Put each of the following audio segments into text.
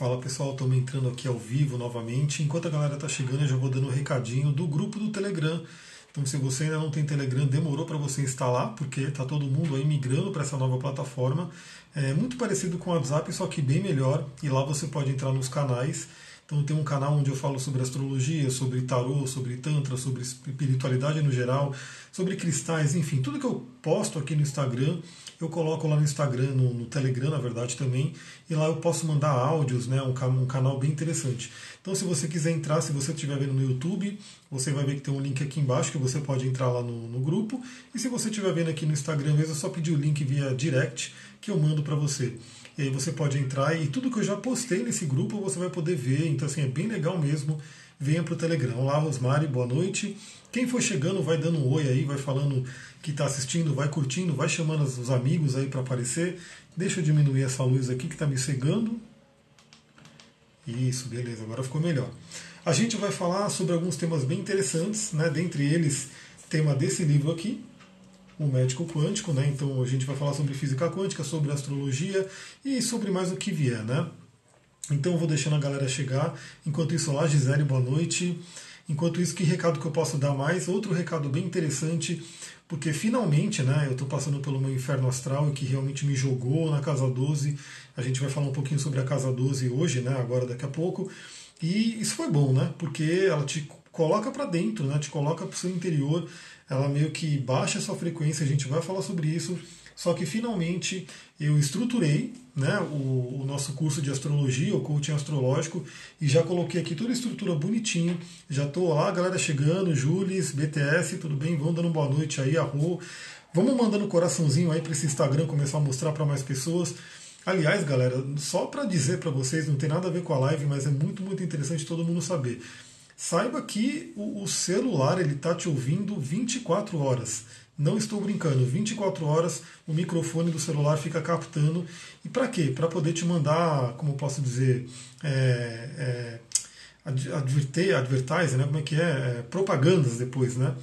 Fala pessoal, estamos entrando aqui ao vivo novamente. Enquanto a galera está chegando, eu já vou dando um recadinho do grupo do Telegram. Então, se você ainda não tem Telegram, demorou para você instalar, porque está todo mundo aí migrando para essa nova plataforma. É muito parecido com o WhatsApp, só que bem melhor. E lá você pode entrar nos canais. Então, tem um canal onde eu falo sobre astrologia, sobre tarô, sobre tantra, sobre espiritualidade no geral, sobre cristais, enfim, tudo que eu posto aqui no Instagram eu coloco lá no Instagram, no, no, Telegram, na verdade, também, e lá eu posso mandar áudios, né? Um, um, canal bem interessante. Então, se você quiser entrar, se você estiver vendo no YouTube, você vai ver que tem um link aqui embaixo que você pode entrar lá no, no grupo. E se você estiver vendo aqui no Instagram mesmo, é só pedir o link via direct que eu mando para você. E aí você pode entrar e tudo que eu já postei nesse grupo você vai poder ver. Então, assim, é bem legal mesmo. Venha para o Telegram. Olá, Rosmari, boa noite. Quem for chegando, vai dando um oi aí, vai falando que está assistindo, vai curtindo, vai chamando os amigos aí para aparecer. Deixa eu diminuir essa luz aqui que está me cegando. Isso, beleza, agora ficou melhor. A gente vai falar sobre alguns temas bem interessantes, né? dentre eles, tema desse livro aqui, O Médico Quântico, né? então a gente vai falar sobre física quântica, sobre astrologia e sobre mais o que vier. Né? Então vou deixando a galera chegar. Enquanto isso, lá, Gisele, boa noite. Enquanto isso, que recado que eu posso dar mais? Outro recado bem interessante porque finalmente né, eu estou passando pelo meu inferno astral e que realmente me jogou na casa 12. A gente vai falar um pouquinho sobre a casa 12 hoje, né, agora daqui a pouco. E isso foi bom, né? Porque ela te coloca para dentro, né? Te coloca para o seu interior. Ela meio que baixa sua frequência. A gente vai falar sobre isso. Só que finalmente eu estruturei né, o, o, nosso curso de astrologia, o coaching astrológico, e já coloquei aqui toda a estrutura bonitinho. Já estou lá, galera chegando, Jules, BTS, tudo bem? Vão dando boa noite aí, Arro. Vamos mandando coraçãozinho aí para esse Instagram começar a mostrar para mais pessoas. Aliás, galera, só para dizer para vocês, não tem nada a ver com a live, mas é muito, muito interessante todo mundo saber. Saiba que o, o celular ele está te ouvindo 24 horas. Não estou brincando, 24 horas o microfone do celular fica captando. E para quê? Para poder te mandar, como posso dizer, é, é, adverter, advertise, né? como é que é? é? Propagandas depois, né?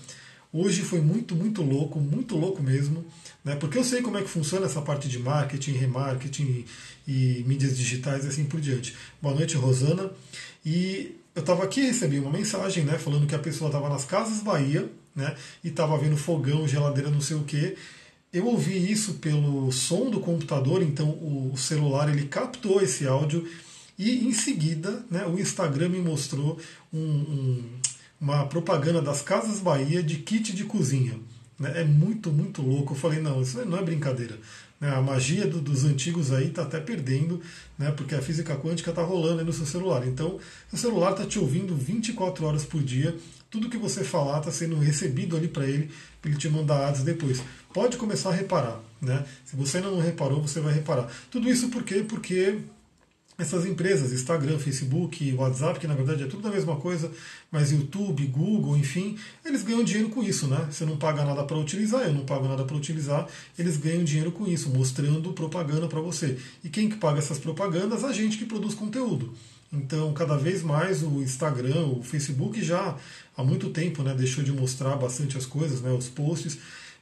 Hoje foi muito, muito louco, muito louco mesmo, né? Porque eu sei como é que funciona essa parte de marketing, remarketing e, e mídias digitais e assim por diante. Boa noite, Rosana. E eu estava aqui e recebi uma mensagem, né, falando que a pessoa estava nas Casas Bahia, né? E estava vendo fogão, geladeira, não sei o que. Eu ouvi isso pelo som do computador, então o celular ele captou esse áudio e em seguida né, o Instagram me mostrou um, um, uma propaganda das Casas Bahia de kit de cozinha. Né? É muito, muito louco. Eu falei, não, isso não é brincadeira. Né? A magia do, dos antigos aí está até perdendo, né? porque a física quântica está rolando aí no seu celular. Então, o celular está te ouvindo 24 horas por dia tudo que você falar está sendo recebido ali para ele, para ele te mandar ads depois. Pode começar a reparar, né? Se você ainda não reparou, você vai reparar. Tudo isso por quê? Porque essas empresas, Instagram, Facebook, WhatsApp, que na verdade é tudo a mesma coisa, mas YouTube, Google, enfim, eles ganham dinheiro com isso, né? Você não paga nada para utilizar, eu não pago nada para utilizar, eles ganham dinheiro com isso, mostrando propaganda para você. E quem que paga essas propagandas? A gente que produz conteúdo. Então, cada vez mais o Instagram, o Facebook já há muito tempo né, deixou de mostrar bastante as coisas, né, os posts.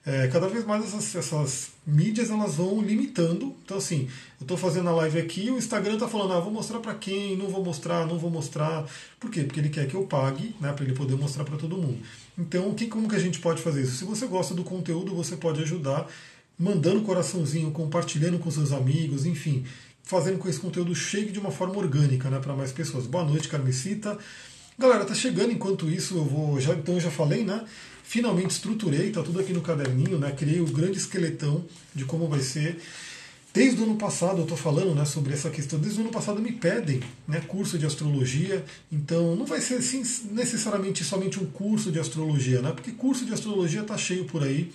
É, cada vez mais essas, essas, mídias elas vão limitando. Então, assim, eu estou fazendo a live aqui o Instagram está falando, ah, vou mostrar para quem, não vou mostrar, não vou mostrar. Por quê? Porque ele quer que eu pague né, para ele poder mostrar para todo mundo. Então, que, como que a gente pode fazer isso? Se você gosta do conteúdo, você pode ajudar mandando coraçãozinho, compartilhando com seus amigos, enfim fazendo com que esse conteúdo chegue de uma forma orgânica né, para mais pessoas. Boa noite, Carmecita. Galera, tá chegando enquanto isso, eu vou. Já, então eu já falei, né? Finalmente estruturei, tá tudo aqui no caderninho, né? Criei o grande esqueletão de como vai ser. Desde o ano passado eu estou falando né, sobre essa questão. Desde o ano passado me pedem né, curso de astrologia. Então não vai ser assim, necessariamente somente um curso de astrologia, né? Porque curso de astrologia está cheio por aí.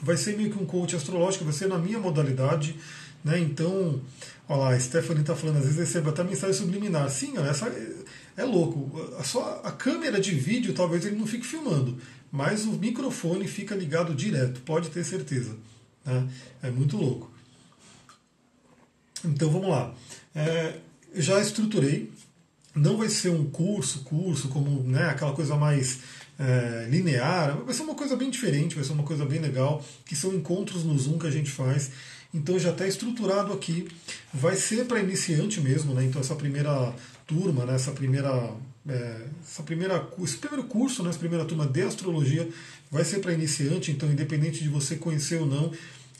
Vai ser meio que um coach astrológico, vai ser na minha modalidade. Né? Então, olha lá, a Stephanie está falando, às vezes recebe até mensagem subliminar. Sim, olha, essa, é louco. Só a câmera de vídeo talvez ele não fique filmando, mas o microfone fica ligado direto, pode ter certeza. Né? É muito louco. Então vamos lá. É, já estruturei. Não vai ser um curso, curso, como né, aquela coisa mais é, linear. Vai ser uma coisa bem diferente, vai ser uma coisa bem legal, que são encontros no Zoom que a gente faz Então já está estruturado aqui. Vai ser para iniciante mesmo, né? Então essa primeira turma, né? essa primeira, é, essa primeira, esse primeiro curso, né? essa primeira turma de astrologia vai ser para iniciante. Então, independente de você conhecer ou não,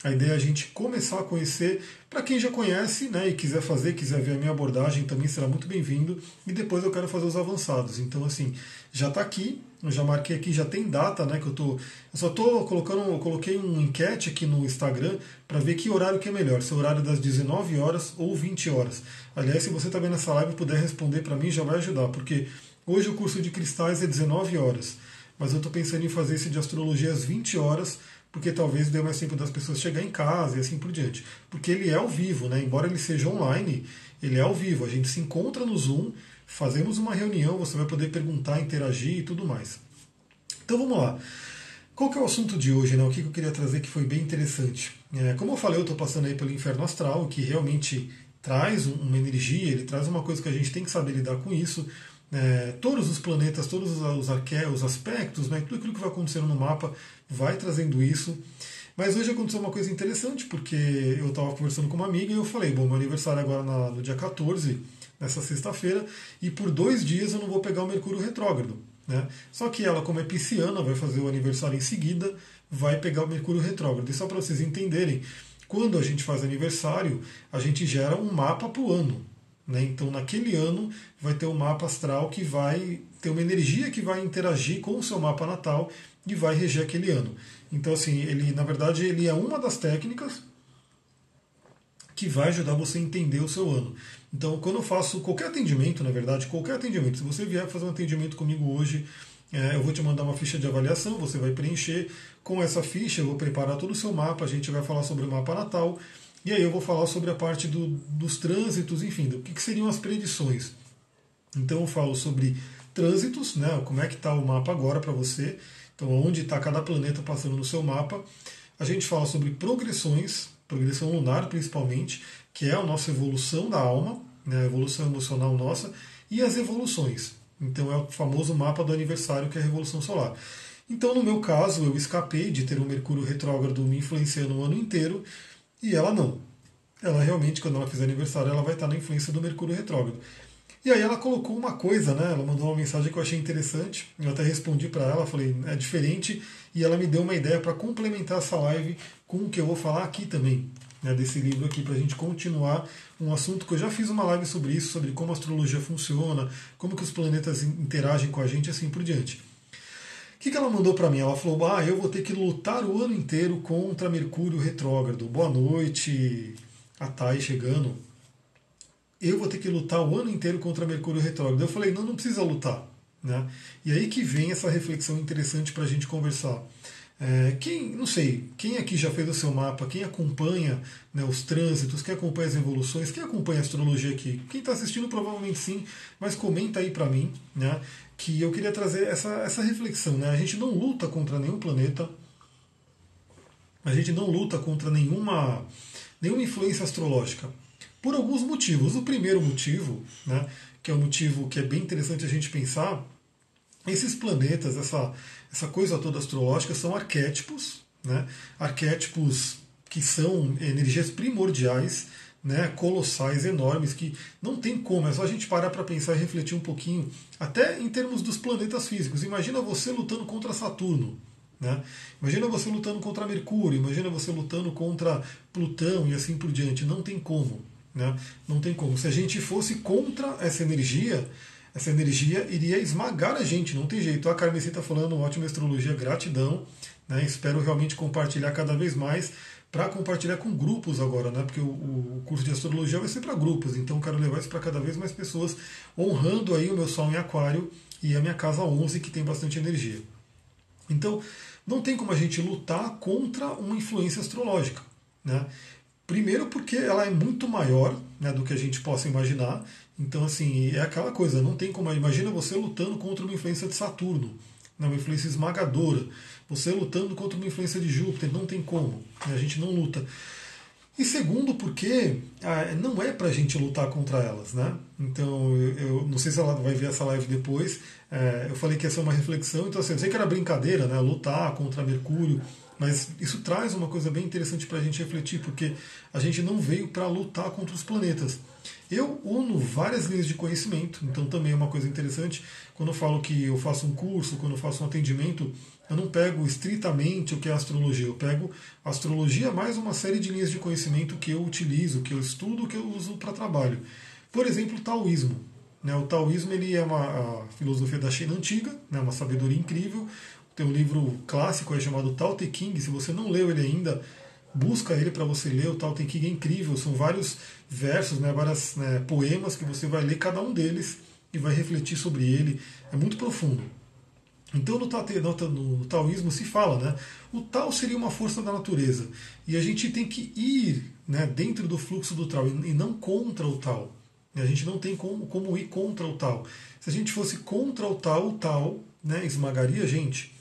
a ideia é a gente começar a conhecer. Para quem já conhece né, e quiser fazer, quiser ver a minha abordagem, também será muito bem-vindo. E depois eu quero fazer os avançados. Então, assim, já está aqui, eu já marquei aqui, já tem data, né? Que eu tô. Eu só estou colocando, eu coloquei um enquete aqui no Instagram para ver que horário que é melhor, se é o horário das 19 horas ou 20 horas. Aliás, se você está vendo essa live e puder responder para mim, já vai ajudar, porque hoje o curso de cristais é 19 horas. Mas eu estou pensando em fazer esse de astrologia às 20 horas porque talvez dê mais tempo das pessoas chegar em casa e assim por diante. Porque ele é ao vivo, né? embora ele seja online, ele é ao vivo. A gente se encontra no Zoom, fazemos uma reunião, você vai poder perguntar, interagir e tudo mais. Então vamos lá. Qual que é o assunto de hoje? Né? O que eu queria trazer que foi bem interessante? É, como eu falei, eu estou passando aí pelo inferno astral, que realmente traz uma energia, ele traz uma coisa que a gente tem que saber lidar com isso. É, todos os planetas, todos os, arque, os aspectos, né, tudo aquilo que vai acontecendo no mapa vai trazendo isso. Mas hoje aconteceu uma coisa interessante, porque eu estava conversando com uma amiga e eu falei: bom, meu aniversário é agora na, no dia 14, nessa sexta-feira, e por dois dias eu não vou pegar o Mercúrio retrógrado. Né? Só que ela, como é pisciana, vai fazer o aniversário em seguida, vai pegar o Mercúrio retrógrado. E só para vocês entenderem, quando a gente faz aniversário, a gente gera um mapa para o ano. Né? Então, naquele ano, vai ter um mapa astral que vai ter uma energia que vai interagir com o seu mapa natal e vai reger aquele ano. Então, assim, ele, na verdade, ele é uma das técnicas que vai ajudar você a entender o seu ano. Então, quando eu faço qualquer atendimento, na verdade, qualquer atendimento, se você vier fazer um atendimento comigo hoje, é, eu vou te mandar uma ficha de avaliação, você vai preencher. Com essa ficha, eu vou preparar todo o seu mapa, a gente vai falar sobre o mapa natal, e aí eu vou falar sobre a parte do, dos trânsitos, enfim, do que, que seriam as predições. Então, eu falo sobre trânsitos, né, como é que está o mapa agora para você, então onde está cada planeta passando no seu mapa. A gente fala sobre progressões, progressão lunar principalmente, que é a nossa evolução da alma, né, a evolução emocional nossa, e as evoluções. Então é o famoso mapa do aniversário, que é a Revolução Solar. Então, no meu caso, eu escapei de ter um Mercúrio retrógrado me influenciando o ano inteiro, e ela não. Ela realmente, quando ela fizer aniversário, ela vai estar na influência do Mercúrio retrógrado. E aí ela colocou uma coisa, né? Ela mandou uma mensagem que eu achei interessante. Eu até respondi para ela, falei, é diferente, e ela me deu uma ideia para complementar essa live com o que eu vou falar aqui também, né, desse livro aqui, para a gente continuar um assunto que eu já fiz uma live sobre isso, sobre como a astrologia funciona, como que os planetas interagem com a gente, assim por diante. O que, que ela mandou para mim? Ela falou: Ah, eu vou ter que lutar o ano inteiro contra Mercúrio retrógrado. Boa noite, a Thay chegando eu vou ter que lutar o ano inteiro contra Mercúrio retrógrado. Eu falei, não, não precisa lutar. Né? E aí que vem essa reflexão interessante para a gente conversar. É, quem, não sei, quem aqui já fez o seu mapa, quem acompanha né, os trânsitos, quem acompanha as evoluções, quem acompanha a astrologia aqui? Quem está assistindo provavelmente sim, mas comenta aí para mim, né, que eu queria trazer essa, essa reflexão. Né? A gente não luta contra nenhum planeta, a gente não luta contra nenhuma, nenhuma influência astrológica por alguns motivos. O primeiro motivo, né, que é um motivo que é bem interessante a gente pensar, esses planetas, essa, essa coisa toda astrológica, são arquétipos, né, arquétipos que são energias primordiais, né, colossais, enormes, que não tem como, é só a gente parar para pensar e refletir um pouquinho, até em termos dos planetas físicos. Imagina você lutando contra Saturno. Né? Imagina você lutando contra Mercúrio, imagina você lutando contra Plutão e assim por diante. Não tem como. Né? Não tem como. Se a gente fosse contra essa energia, essa energia iria esmagar a gente, não tem jeito. A Carmessi está falando, ótima astrologia, gratidão. Né? Espero realmente compartilhar cada vez mais para compartilhar com grupos agora, né? porque o, o curso de astrologia vai ser para grupos, então quero levar isso para cada vez mais pessoas, honrando aí o meu Sol em Aquário e a minha casa 11, que tem bastante energia. Então, não tem como a gente lutar contra uma influência astrológica. Né? Primeiro porque ela é muito maior né, do que a gente possa imaginar. Então, assim, é aquela coisa, não tem como. Imagina você lutando contra uma influência de Saturno, né, uma influência esmagadora. Você lutando contra uma influência de Júpiter, não tem como. Né, a gente não luta. E segundo, porque ah, não é para a gente lutar contra elas, né? Então, eu, eu, não sei se ela vai ver essa live depois. É, eu falei que ia ser uma reflexão, então assim, eu sei que era brincadeira, né? Lutar contra Mercúrio Mas isso traz uma coisa bem interessante para a gente refletir, porque a gente não veio para lutar contra os planetas. Eu uno várias linhas de conhecimento, então também é uma coisa interessante. Quando eu falo que eu faço um curso, quando eu faço um atendimento, eu não pego estritamente o que é astrologia, eu pego astrologia mais uma série de linhas de conhecimento que eu utilizo, que eu estudo, que eu uso para trabalho. Por exemplo, o taoísmo. Né? O taoísmo ele é uma filosofia da China antiga, né? uma sabedoria incrível. Tem um livro clássico aí chamado Tao Te Ching. Se você não leu ele ainda, busca ele para você ler. O Tao Te Ching é incrível. São vários versos, né? vários né? poemas que você vai ler cada um deles e vai refletir sobre ele. É muito profundo. Então no, no, no, taoísmo se fala, né? O Tao seria uma força da natureza e a gente tem que ir, né, dentro do fluxo do Tao e não contra o Tao. A gente não tem como, como ir contra o Tao. Se a gente fosse contra o Tao, o Tao né, esmagaria a gente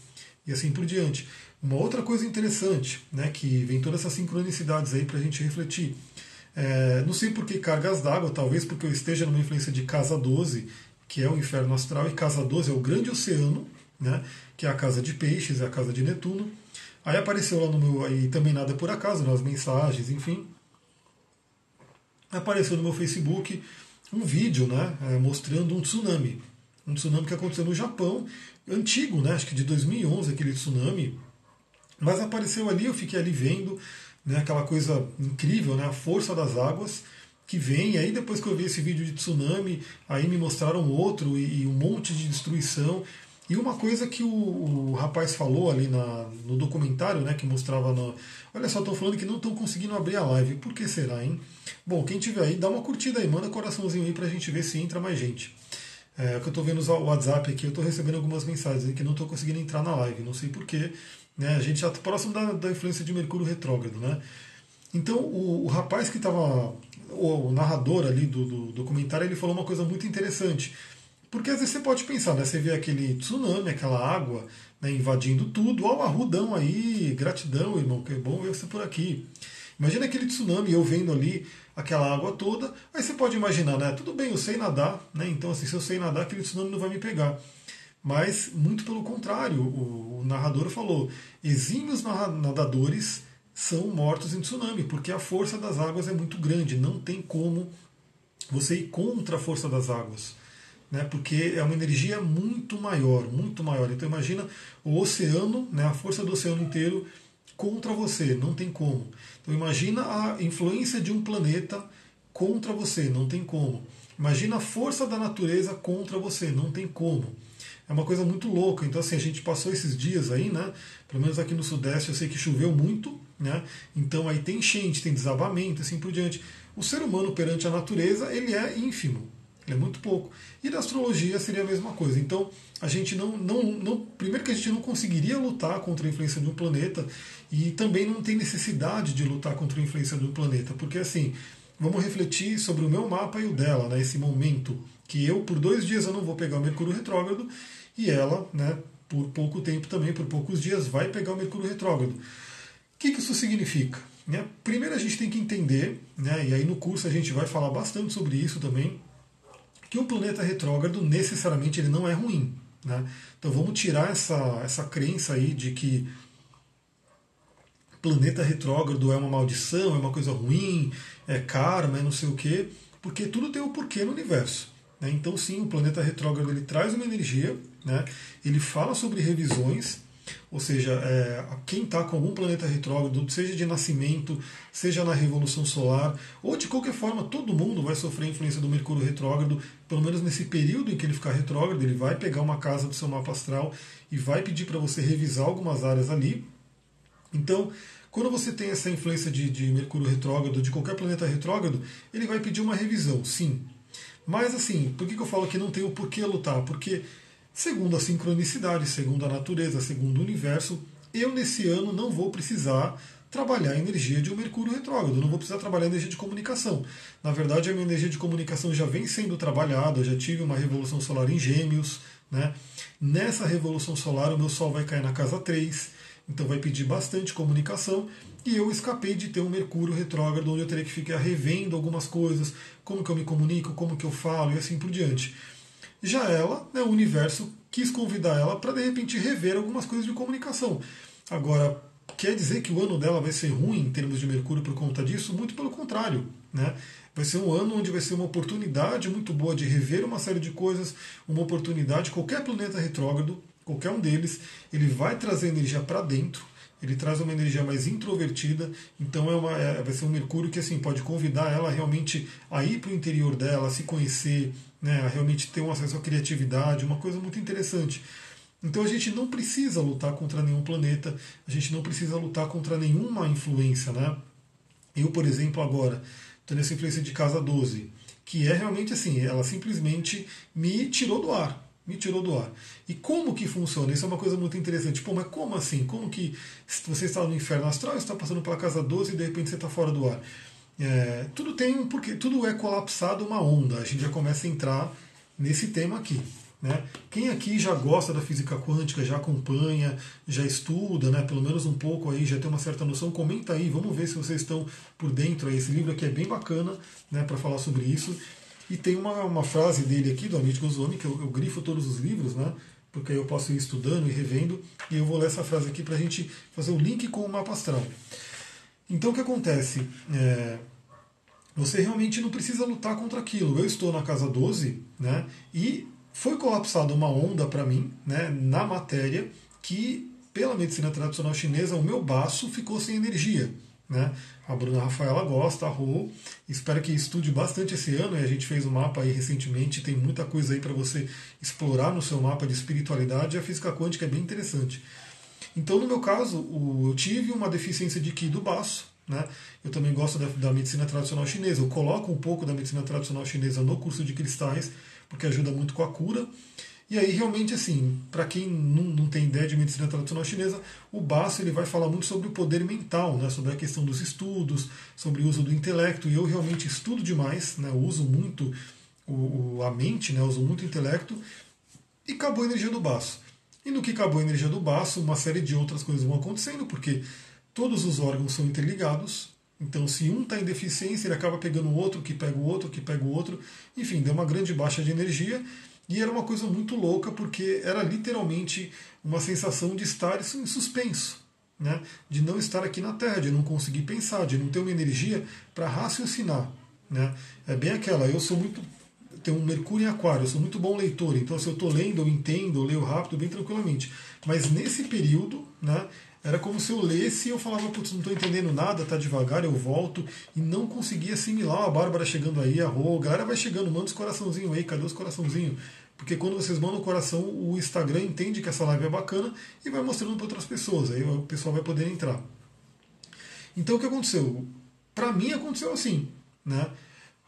e assim por diante. Uma outra coisa interessante, né, que vem todas essas sincronicidades aí para a gente refletir. É, não sei por que cargas d'água, talvez porque eu esteja numa influência de casa 12, que é o inferno astral, e casa 12 é o grande oceano, né, que é a casa de peixes, é a casa de Netuno. Aí apareceu lá no meu, aí também nada por acaso, nas mensagens, enfim. Apareceu no meu Facebook um vídeo né, é, mostrando um tsunami. Um tsunami que aconteceu no Japão, antigo, né, acho que de 2011, aquele tsunami. Mas apareceu ali, eu fiquei ali vendo né, aquela coisa incrível, né, a força das águas que vem. E aí depois que eu vi esse vídeo de tsunami, aí me mostraram outro e, e um monte de destruição. E uma coisa que o, o rapaz falou ali na, no documentário, né, que mostrava na. Olha só, estão falando que não estão conseguindo abrir a live. Por que será, hein? Bom, quem tiver aí, dá uma curtida aí, manda coraçãozinho aí pra gente ver se entra mais gente. É, que eu estou vendo o WhatsApp aqui, eu estou recebendo algumas mensagens que não estou conseguindo entrar na live, não sei porquê. Né? A gente já está próximo da, da influência de Mercúrio retrógrado, né? Então, o, o rapaz que estava, o, o narrador ali do, do documentário, ele falou uma coisa muito interessante porque às vezes você pode pensar, né? Você vê aquele tsunami, aquela água né, invadindo tudo, ó, o arrudão aí, gratidão, irmão, que é bom ver você por aqui. Imagina aquele tsunami, eu vendo ali aquela água toda, aí você pode imaginar, né? Tudo bem, eu sei nadar, né? Então, assim, se eu sei nadar, aquele tsunami não vai me pegar. Mas, muito pelo contrário, o, o narrador falou: exímios nadadores são mortos em tsunami, porque a força das águas é muito grande, não tem como você ir contra a força das águas né, porque é uma energia muito maior, muito maior. Então imagina o oceano, né, a força do oceano inteiro contra você, não tem como. Então imagina a influência de um planeta contra você, não tem como. Imagina a força da natureza contra você, não tem como. É uma coisa muito louca. Então assim, a gente passou esses dias aí, né? Pelo menos aqui no sudeste eu sei que choveu muito, né? Então aí tem enchente, tem desabamento, assim por diante. O ser humano perante a natureza, ele é ínfimo, é muito pouco. E na astrologia seria a mesma coisa. Então, a gente não, não, não. Primeiro que a gente não conseguiria lutar contra a influência de um planeta, e também não tem necessidade de lutar contra a influência de um planeta. Porque assim, vamos refletir sobre o meu mapa e o dela, né, esse momento que eu, por dois dias, eu não vou pegar o Mercúrio retrógrado, e ela, né, por pouco tempo também, por poucos dias, vai pegar o Mercúrio retrógrado. O que, que isso significa? Né? Primeiro a gente tem que entender, né, e aí no curso a gente vai falar bastante sobre isso também, que o planeta retrógrado necessariamente ele não é ruim. Né? Então vamos tirar essa, essa crença aí de que planeta retrógrado é uma maldição, é uma coisa ruim, é karma, é não sei o quê, porque tudo tem um porquê no universo. Né? Então sim, o planeta retrógrado ele traz uma energia, né? ele fala sobre revisões, ou seja, é, quem está com algum planeta retrógrado, seja de nascimento, seja na revolução solar, ou de qualquer forma, todo mundo vai sofrer influência do Mercúrio retrógrado, pelo menos nesse período em que ele ficar retrógrado, ele vai pegar uma casa do seu mapa astral e vai pedir para você revisar algumas áreas ali. Então, quando você tem essa influência de, de Mercúrio retrógrado, de qualquer planeta retrógrado, ele vai pedir uma revisão, sim. Mas assim, por que, que eu falo que não tem o porquê lutar? Porque segundo a sincronicidade, segundo a natureza, segundo o universo, eu nesse ano não vou precisar trabalhar a energia de um Mercúrio retrógrado, não vou precisar trabalhar a energia de comunicação. Na verdade, a minha energia de comunicação já vem sendo trabalhada, já tive uma revolução solar em Gêmeos. Né? Nessa revolução solar, o meu Sol vai cair na casa 3, então vai pedir bastante comunicação. E eu escapei de ter um Mercúrio retrógrado, onde eu teria que ficar revendo algumas coisas, como que eu me comunico, como que eu falo e assim por diante. Já ela, né, o universo, quis convidar ela para de repente rever algumas coisas de comunicação. Agora, quer dizer que o ano dela vai ser ruim em termos de Mercúrio por conta disso? Muito pelo contrário. Né? Vai ser um ano onde vai ser uma oportunidade muito boa de rever uma série de coisas, uma oportunidade. Qualquer planeta retrógrado, qualquer um deles, ele vai trazer energia para dentro. Ele traz uma energia mais introvertida, então é uma, é, vai ser um Mercúrio que assim pode convidar ela realmente a ir para o interior dela, a se conhecer, né, a realmente ter um acesso à criatividade, uma coisa muito interessante. Então a gente não precisa lutar contra nenhum planeta, a gente não precisa lutar contra nenhuma influência. Né? Eu, por exemplo, agora estou nessa influência de casa 12, que é realmente assim, ela simplesmente me tirou do ar. Me tirou do ar. E como que funciona? Isso é uma coisa muito interessante. Pô, mas como assim? Como que você está no inferno astral, está passando pela casa 12 e de repente você está fora do ar? É, tudo tem porque tudo é colapsado uma onda. A gente já começa a entrar nesse tema aqui. Né? Quem aqui já gosta da física quântica, já acompanha, já estuda, né? pelo menos um pouco aí, já tem uma certa noção, comenta aí, vamos ver se vocês estão por dentro. Esse livro aqui é bem bacana né, para falar sobre isso. E tem uma, uma frase dele aqui, do Amit Goswami, que eu, eu grifo todos os livros, né? porque aí eu posso ir estudando e revendo, e eu vou ler essa frase aqui para a gente fazer o link com o mapa astral. Então o que acontece? É, você realmente não precisa lutar contra aquilo. Eu estou na casa 12, né? E foi colapsada uma onda para mim, né, na matéria, que pela medicina tradicional chinesa o meu baço ficou sem energia. Né? A Bruna Rafaela gosta, a Rô, espero que estude bastante esse ano. E a gente fez um mapa aí recentemente, tem muita coisa aí para você explorar no seu mapa de espiritualidade. A física quântica é bem interessante. Então, no meu caso, eu tive uma deficiência de Qi do baço. Né? Eu também gosto da, da medicina tradicional chinesa. Eu coloco um pouco da medicina tradicional chinesa no curso de cristais porque ajuda muito com a cura. E aí, realmente, assim, para quem não, não tem ideia de medicina tradicional chinesa, o Basso ele vai falar muito sobre o poder mental, né, sobre a questão dos estudos, sobre o uso do intelecto. E eu realmente estudo demais, né, uso muito o, a mente, né, uso muito o intelecto, e acabou a energia do Baço. E no que acabou a energia do Baço, uma série de outras coisas vão acontecendo, porque todos os órgãos são interligados, então, se um está em deficiência, ele acaba pegando o outro, que pega o outro, que pega o outro. Enfim, deu uma grande baixa de energia. E era uma coisa muito louca, porque era literalmente uma sensação de estar em suspenso. Né? De não estar aqui na Terra, de não conseguir pensar, de não ter uma energia para raciocinar. Né? É bem aquela, eu sou muito. Tenho um Mercúrio em Aquário, eu sou muito bom leitor, então se eu estou lendo, eu entendo, eu leio rápido, bem tranquilamente. Mas nesse período, né, era como se eu lesse e eu falava, putz, não estou entendendo nada, tá devagar, eu volto, e não conseguia assimilar a Bárbara chegando aí, a Rô, a galera vai chegando, manda os coraçãozinhos aí, cadê os coraçãozinhos? Porque quando vocês mandam o coração, o Instagram entende que essa live é bacana e vai mostrando para outras pessoas, aí o pessoal vai poder entrar. Então o que aconteceu? Para mim aconteceu assim, né?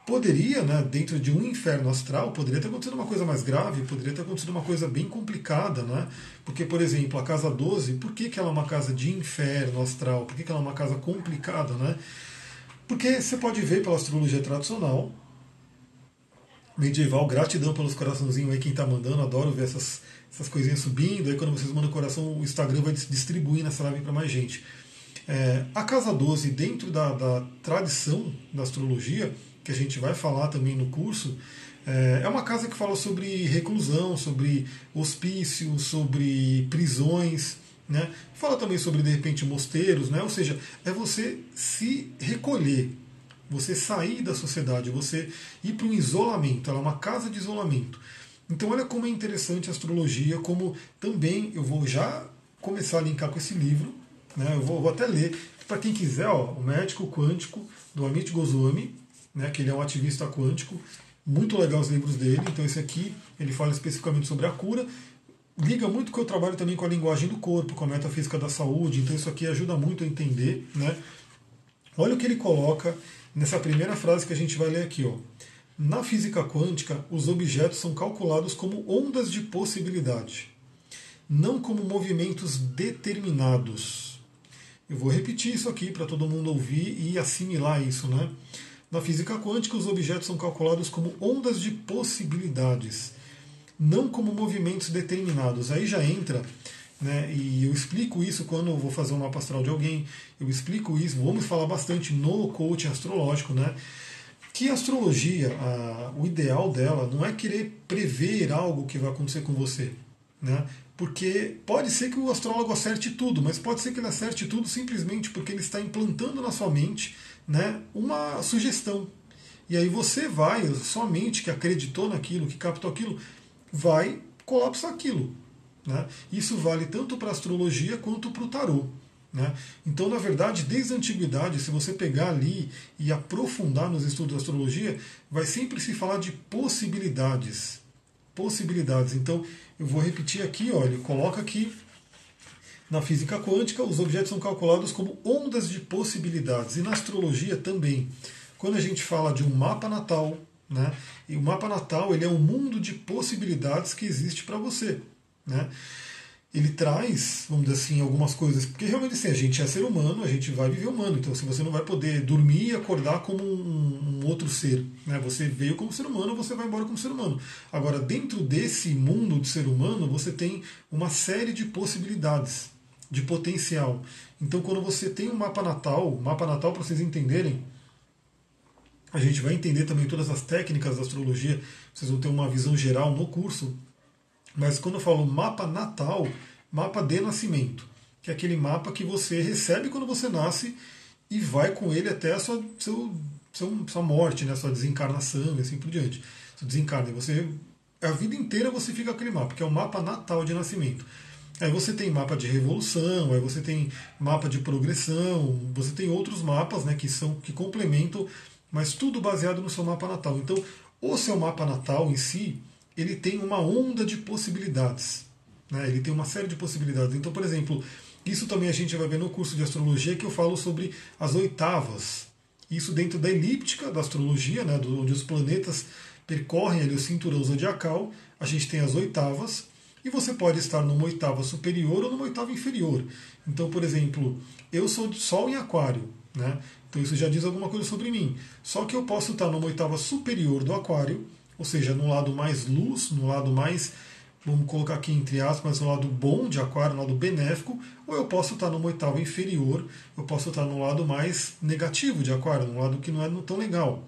Poderia, né, dentro de um inferno astral, poderia ter acontecido uma coisa mais grave, poderia ter acontecido uma coisa bem complicada, né? Porque, por exemplo, a casa 12, por que, que ela é uma casa de inferno astral? Por que, que ela é uma casa complicada, né? Porque você pode ver pela astrologia tradicional, medieval, gratidão pelos coraçãozinhos aí, quem está mandando, adoro ver essas, essas coisinhas subindo, aí quando vocês mandam coração, o Instagram vai distribuir nessa live para mais gente. É, a casa 12, dentro da, da tradição da astrologia, que a gente vai falar também no curso, é, é uma casa que fala sobre reclusão, sobre hospício, sobre prisões, né? Fala também sobre, de repente, mosteiros, né? Ou seja, é você se recolher, você sair da sociedade, você ir para um isolamento. Ela é uma casa de isolamento. Então, olha como é interessante a astrologia, como também eu vou já começar a linkar com esse livro, né? Eu vou, vou até ler. Para quem quiser, ó, o Médico Quântico, do Amit Goswami, né, que ele é um ativista quântico. Muito legal os livros dele. Então, esse aqui ele fala especificamente sobre a cura. Liga muito que eu trabalho também com a linguagem do corpo, com a metafísica da saúde. Então, isso aqui ajuda muito a entender. Né? Olha o que ele coloca nessa primeira frase que a gente vai ler aqui. Ó. Na física quântica, os objetos são calculados como ondas de possibilidade, não como movimentos determinados. Eu vou repetir isso aqui para todo mundo ouvir e assimilar isso, né? Na física quântica, os objetos são calculados como ondas de possibilidades, não como movimentos determinados. Aí já entra, né, e eu explico isso quando eu vou fazer um mapa astral de alguém, eu explico isso, vamos falar bastante no coaching astrológico, né? Que a astrologia, a, o ideal dela não é querer prever algo que vai acontecer com você. Né? Porque pode ser que o astrólogo acerte tudo, mas pode ser que ele acerte tudo simplesmente porque ele está implantando na sua mente né, uma sugestão. E aí você vai, sua mente que acreditou naquilo, que captou aquilo, vai colapsar aquilo. Né? Isso vale tanto para a astrologia quanto para o tarô. Né? Então, na verdade, desde a antiguidade, se você pegar ali e aprofundar nos estudos da astrologia, vai sempre se falar de possibilidades. Possibilidades. Então, eu vou repetir aqui, olha, coloca aqui na física quântica, os objetos são calculados como ondas de possibilidades. E na astrologia também. Quando a gente fala de um mapa natal, né? E o mapa natal ele é um mundo de possibilidades que existe para você. Né? ele traz, vamos dizer assim, algumas coisas, porque realmente assim, a gente é ser humano, a gente vai viver humano, então se você não vai poder dormir e acordar como um, um, outro ser, né? Você veio como ser humano, você vai embora como ser humano. Agora, dentro desse mundo de ser humano, você tem uma série de possibilidades, de potencial. Então, quando você tem um mapa natal, mapa natal para vocês entenderem, a gente vai entender também todas as técnicas da astrologia, vocês vão ter uma visão geral no curso, mas quando eu falo mapa natal, mapa de nascimento, que é aquele mapa que você recebe quando você nasce e vai com ele até a sua, seu, sua morte, né, sua desencarnação e assim por diante. Você desencarna, você a vida inteira você fica com aquele mapa, que é o mapa natal de nascimento. Aí você tem mapa de revolução, aí você tem mapa de progressão, você tem outros mapas né, que são que complementam, mas tudo baseado no seu mapa natal. Então, o seu mapa natal em si, ele tem uma onda de possibilidades. Né? Ele tem uma série de possibilidades. Então, por exemplo, isso também a gente vai ver no curso de astrologia que eu falo sobre as oitavas. Isso dentro da elíptica da astrologia, né, onde os planetas percorrem ali o cinturão zodiacal, a gente tem as oitavas, e você pode estar numa oitava superior ou numa oitava inferior. Então, por exemplo, eu sou Sol em Aquário, né? Então isso já diz alguma coisa sobre mim. Só que eu posso estar numa oitava superior do Aquário ou seja, no lado mais luz, no lado mais, vamos colocar aqui entre aspas, no lado bom de Aquário, no lado benéfico, ou eu posso estar numa oitava inferior, eu posso estar no lado mais negativo de Aquário, no lado que não é tão legal.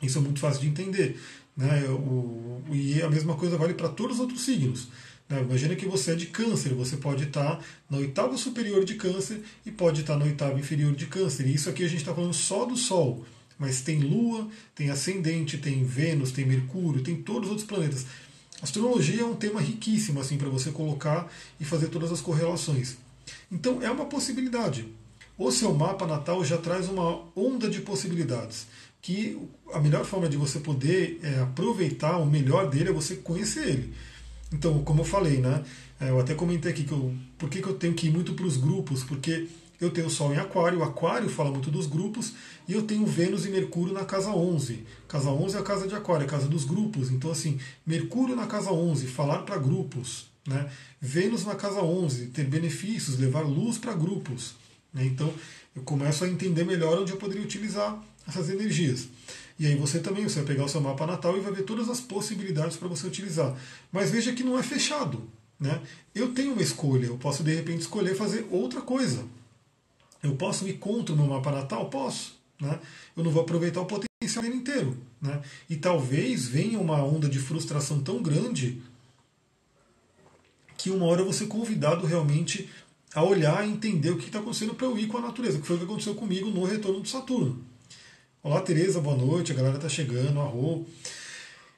Isso é muito fácil de entender. Né? O, e a mesma coisa vale para todos os outros signos. Né? Imagina que você é de câncer, você pode estar na oitava superior de câncer e pode estar na oitava inferior de câncer. E isso aqui a gente está falando só do Sol mas tem Lua, tem Ascendente, tem Vênus, tem Mercúrio, tem todos os outros planetas. Astrologia é um tema riquíssimo assim para você colocar e fazer todas as correlações. Então é uma possibilidade. O seu mapa natal já traz uma onda de possibilidades. Que a melhor forma de você poder é, aproveitar o melhor dele é você conhecer ele. Então, como eu falei, né? É, eu até comentei aqui que eu, por que, que eu tenho que ir muito para os grupos, porque eu tenho o Sol em Aquário, o Aquário fala muito dos grupos, e eu tenho Vênus e Mercúrio na casa 11. Casa 11 é a casa de Aquário, é a casa dos grupos. Então, assim, Mercúrio na casa 11, falar para grupos. Né? Vênus na casa 11, ter benefícios, levar luz para grupos. Né? Então, eu começo a entender melhor onde eu poderia utilizar essas energias. E aí você também você vai pegar o seu mapa natal e vai ver todas as possibilidades para você utilizar. Mas veja que não é fechado. Né? Eu tenho uma escolha, eu posso de repente escolher fazer outra coisa. Eu posso ir contra o meu mapa natal? Posso. Né? Eu não vou aproveitar o potencial dele inteiro. Né? E talvez venha uma onda de frustração tão grande que uma hora vou ser convidado realmente a olhar e entender o que está acontecendo para eu ir com a natureza, que foi o que aconteceu comigo no retorno do Saturno. Olá, Tereza, boa noite, a galera está chegando, arro.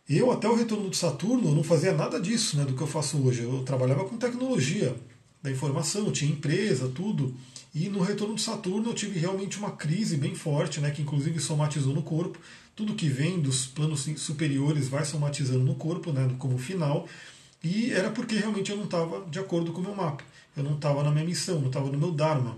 Eu, até o retorno do Saturno, não fazia nada disso, né, do que eu faço hoje. Eu trabalhava com tecnologia da informação, tinha empresa, tudo. E no retorno de Saturno eu tive realmente uma crise bem forte, né, que inclusive somatizou no corpo. Tudo que vem dos planos superiores vai somatizando no corpo, né, como final. E era porque realmente eu não estava de acordo com o meu mapa. Eu não estava na minha missão, não estava no meu Dharma.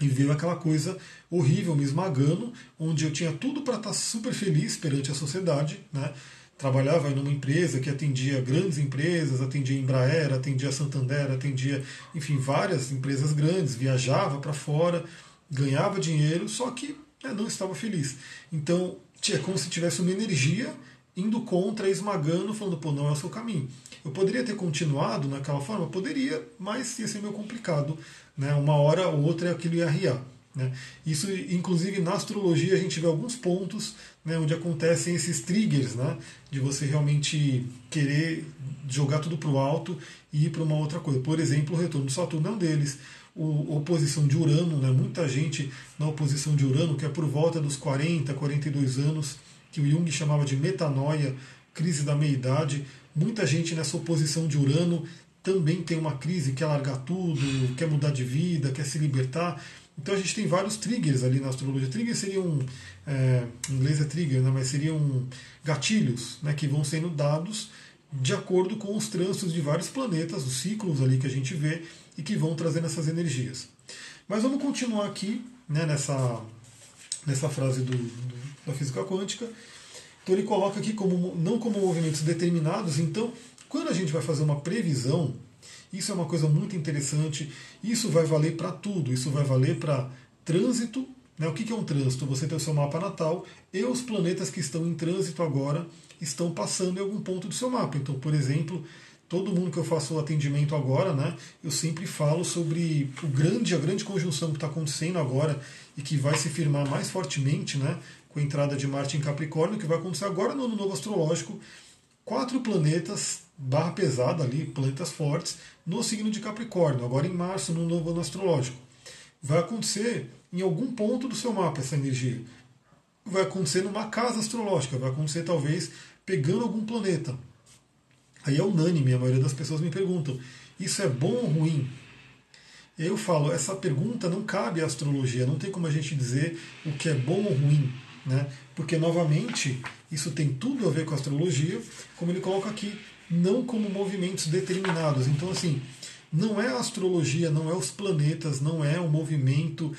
E veio aquela coisa horrível me esmagando, onde eu tinha tudo para estar tá super feliz perante a sociedade, né? trabalhava em uma empresa que atendia grandes empresas, atendia Embraer, atendia Santander, atendia, enfim, várias empresas grandes, viajava para fora, ganhava dinheiro, só que né, não estava feliz. Então, é como se tivesse uma energia indo contra, esmagando, falando, pô, não é o seu caminho. Eu poderia ter continuado naquela forma? Poderia, mas ia ser meio complicado. Né? Uma hora ou outra aquilo ia riar. Né? Isso, inclusive, na astrologia a gente vê alguns pontos né, onde acontecem esses triggers, né, de você realmente querer jogar tudo para o alto e ir para uma outra coisa. Por exemplo, o retorno do Saturno é um deles. O, oposição de Urano, né, muita gente na oposição de Urano, que é por volta dos 40, 42 anos, que o Jung chamava de metanoia, crise da meia-idade. Muita gente nessa oposição de Urano também tem uma crise, quer largar tudo, quer mudar de vida, quer se libertar. Então a gente tem vários triggers ali na astrologia. Triggers seriam, é, em inglês é trigger, né, mas seriam gatilhos né, que vão sendo dados de acordo com os trânsitos de vários planetas, os ciclos ali que a gente vê e que vão trazendo essas energias. Mas vamos continuar aqui né, nessa, nessa frase do, do, da física quântica. Então ele coloca aqui como não como movimentos determinados. Então, quando a gente vai fazer uma previsão, isso é uma coisa muito interessante. Isso vai valer para tudo. Isso vai valer para trânsito. Né? O que é um trânsito? Você tem o seu mapa natal e os planetas que estão em trânsito agora estão passando em algum ponto do seu mapa. Então, por exemplo, todo mundo que eu faço o atendimento agora, né, eu sempre falo sobre o grande, a grande conjunção que está acontecendo agora e que vai se firmar mais fortemente, né, com a entrada de Marte em Capricórnio, que vai acontecer agora no ano novo astrológico. Quatro planetas, barra pesada ali, planetas fortes, no signo de Capricórnio, agora em março, no novo ano astrológico. Vai acontecer em algum ponto do seu mapa essa energia. Vai acontecer numa casa astrológica, vai acontecer talvez pegando algum planeta. Aí é unânime, a maioria das pessoas me perguntam: isso é bom ou ruim? Eu falo: essa pergunta não cabe à astrologia, não tem como a gente dizer o que é bom ou ruim. Né? Porque, novamente, isso tem tudo a ver com a astrologia, como ele coloca aqui, não como movimentos determinados. Então, assim, não é a astrologia, não é os planetas, não é o movimento.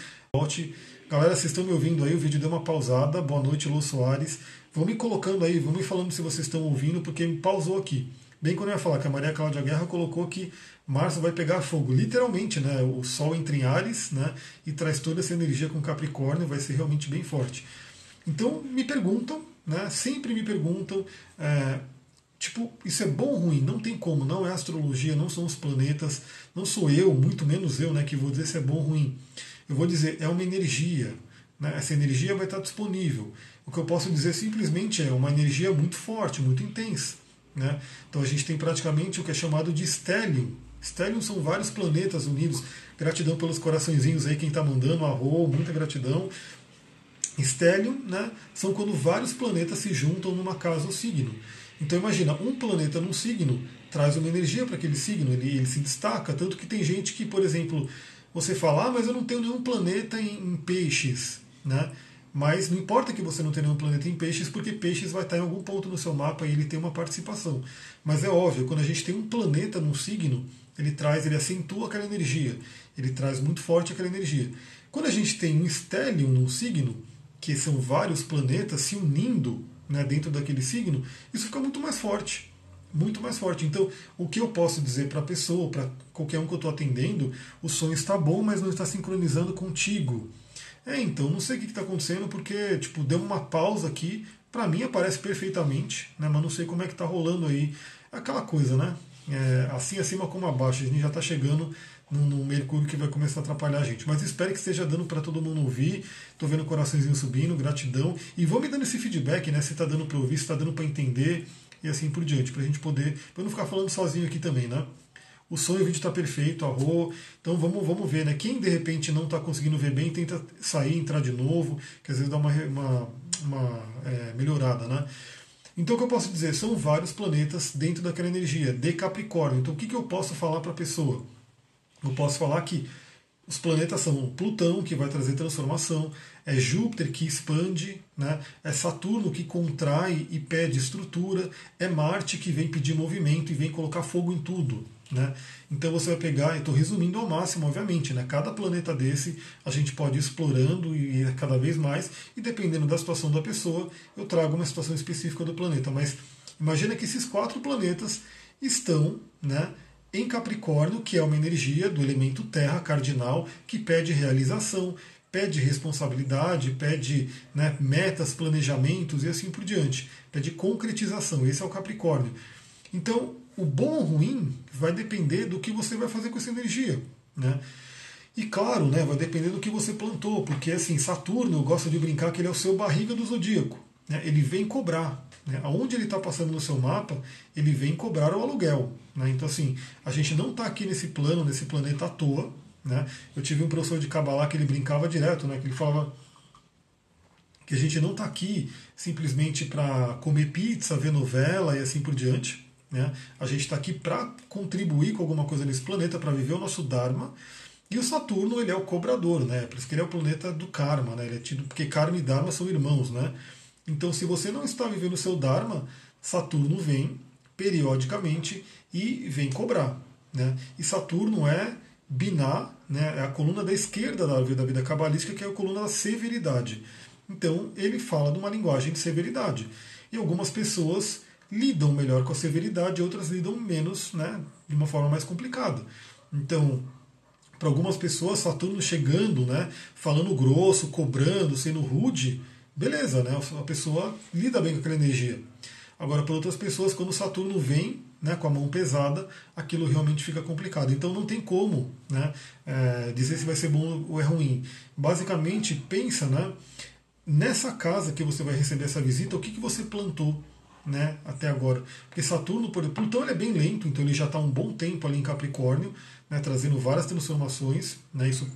Galera, vocês estão me ouvindo aí? O vídeo deu uma pausada. Boa noite, Lu Soares. Vão me colocando aí, vão me falando se vocês estão ouvindo, porque me pausou aqui. Bem quando eu ia falar que a Maria Cláudia Guerra colocou que março vai pegar fogo, literalmente, né? O Sol entra em Ares, né? E traz toda essa energia com Capricórnio, vai ser realmente bem forte. Então me perguntam, né? Sempre me perguntam, é, tipo, isso é bom ou ruim? Não tem como, não é astrologia, não são os planetas, não sou eu, muito menos eu, né? Que vou dizer se é bom ou ruim. Eu vou dizer, é uma energia. Né? Essa energia vai estar disponível. O que eu posso dizer simplesmente é uma energia muito forte, muito intensa. Né? Então a gente tem praticamente o que é chamado de stellium. Stellium são vários planetas unidos. Gratidão pelos coraçõezinhos aí, quem está mandando, arro, muita gratidão. Stellium né, são quando vários planetas se juntam numa casa ou signo. Então imagina, um planeta num signo traz uma energia para aquele signo, ele, ele, se destaca, tanto que tem gente que, por exemplo, você fala, ah, mas eu não tenho nenhum planeta em, em peixes, né? Mas não importa que você não tenha nenhum planeta em peixes, porque peixes vai estar em algum ponto no seu mapa e ele tem uma participação. Mas é óbvio, quando a gente tem um planeta num signo, ele traz, ele acentua aquela energia, ele traz muito forte aquela energia. Quando a gente tem um estélio num signo, que são vários planetas se unindo né, dentro daquele signo, isso fica muito mais forte. Muito mais forte. Então, o que eu posso dizer para a pessoa, para qualquer um que eu estou atendendo, o sonho está bom, mas não está sincronizando contigo. É, então, não sei o que está acontecendo, porque, tipo, deu uma pausa aqui. Para mim aparece perfeitamente, né? Mas não sei como é que está rolando aí. Aquela coisa, né? É, assim acima como abaixo. A gente já está chegando no, Mercúrio que vai começar a atrapalhar a gente. Mas espero que esteja dando para todo mundo ouvir. Estou vendo o coraçãozinho subindo, gratidão. E vou me dando esse feedback, né? Se está dando para ouvir, se está dando para entender e assim por diante, para a gente poder, para não ficar falando sozinho aqui também, né? o sonho o vídeo está perfeito, arro. Então vamos, vamos ver, né? Quem de repente não está conseguindo ver bem, tenta sair, entrar de novo, que às vezes dá uma, uma, uma é, melhorada, né? Então o que eu posso dizer? São vários planetas dentro daquela energia, de Capricórnio. Então o que, que eu posso falar para a pessoa? Eu posso falar que os planetas são Plutão, que vai trazer transformação, é Júpiter que expande, né? é Saturno que contrai e pede estrutura, é Marte que vem pedir movimento e vem colocar fogo em tudo. Né? Então você vai pegar, estou resumindo ao máximo, obviamente, né? cada planeta desse a gente pode ir explorando e cada vez mais, e dependendo da situação da pessoa, eu trago uma situação específica do planeta. Mas imagina que esses quatro planetas estão né, em Capricórnio, que é uma energia do elemento Terra cardinal, que pede realização, pede responsabilidade, pede né, metas, planejamentos e assim por diante. Pede concretização. Esse é o Capricórnio. Então, o bom ou ruim vai depender do que você vai fazer com essa energia. Né? E claro, né, vai depender do que você plantou, porque assim, Saturno, eu gosto de brincar que ele é o seu barriga do zodíaco. Né, ele vem cobrar. Né, aonde ele está passando no seu mapa, ele vem cobrar o aluguel. Né, então, assim, a gente não está aqui nesse plano, nesse planeta à toa. Né, eu tive um professor de Kabbalah que ele brincava direto, né, que ele falava que a gente não está aqui simplesmente para comer pizza, ver novela e assim por diante. Né? A gente está aqui para contribuir com alguma coisa nesse planeta, para viver o nosso Dharma. E o Saturno ele é o cobrador, né? Por isso que ele é o planeta do karma, né? Ele é tido porque karma e dharma são irmãos, né? Então, se você não está vivendo o seu dharma, Saturno vem periodicamente e vem cobrar, né? E Saturno é Biná, né? É a coluna da esquerda da vida, da vida cabalística, que é a coluna da severidade. Então, ele fala de uma linguagem de severidade. E algumas pessoas lidam melhor com a severidade, outras lidam menos, né? De uma forma mais complicada. Então, para algumas pessoas, Saturno chegando, né, falando grosso, cobrando, sendo rude, beleza, né, a pessoa lida bem com aquela energia. Agora, para outras pessoas, quando Saturno vem né, com a mão pesada, aquilo realmente fica complicado. Então não tem como né, é, dizer se vai ser bom ou é ruim. Basicamente, pensa né, nessa casa que você vai receber essa visita, o que, que você plantou né, até agora. Porque Saturno, por Plutão ele é bem lento, então ele já está um bom tempo ali em Capricórnio, né, trazendo várias transformações, né, isso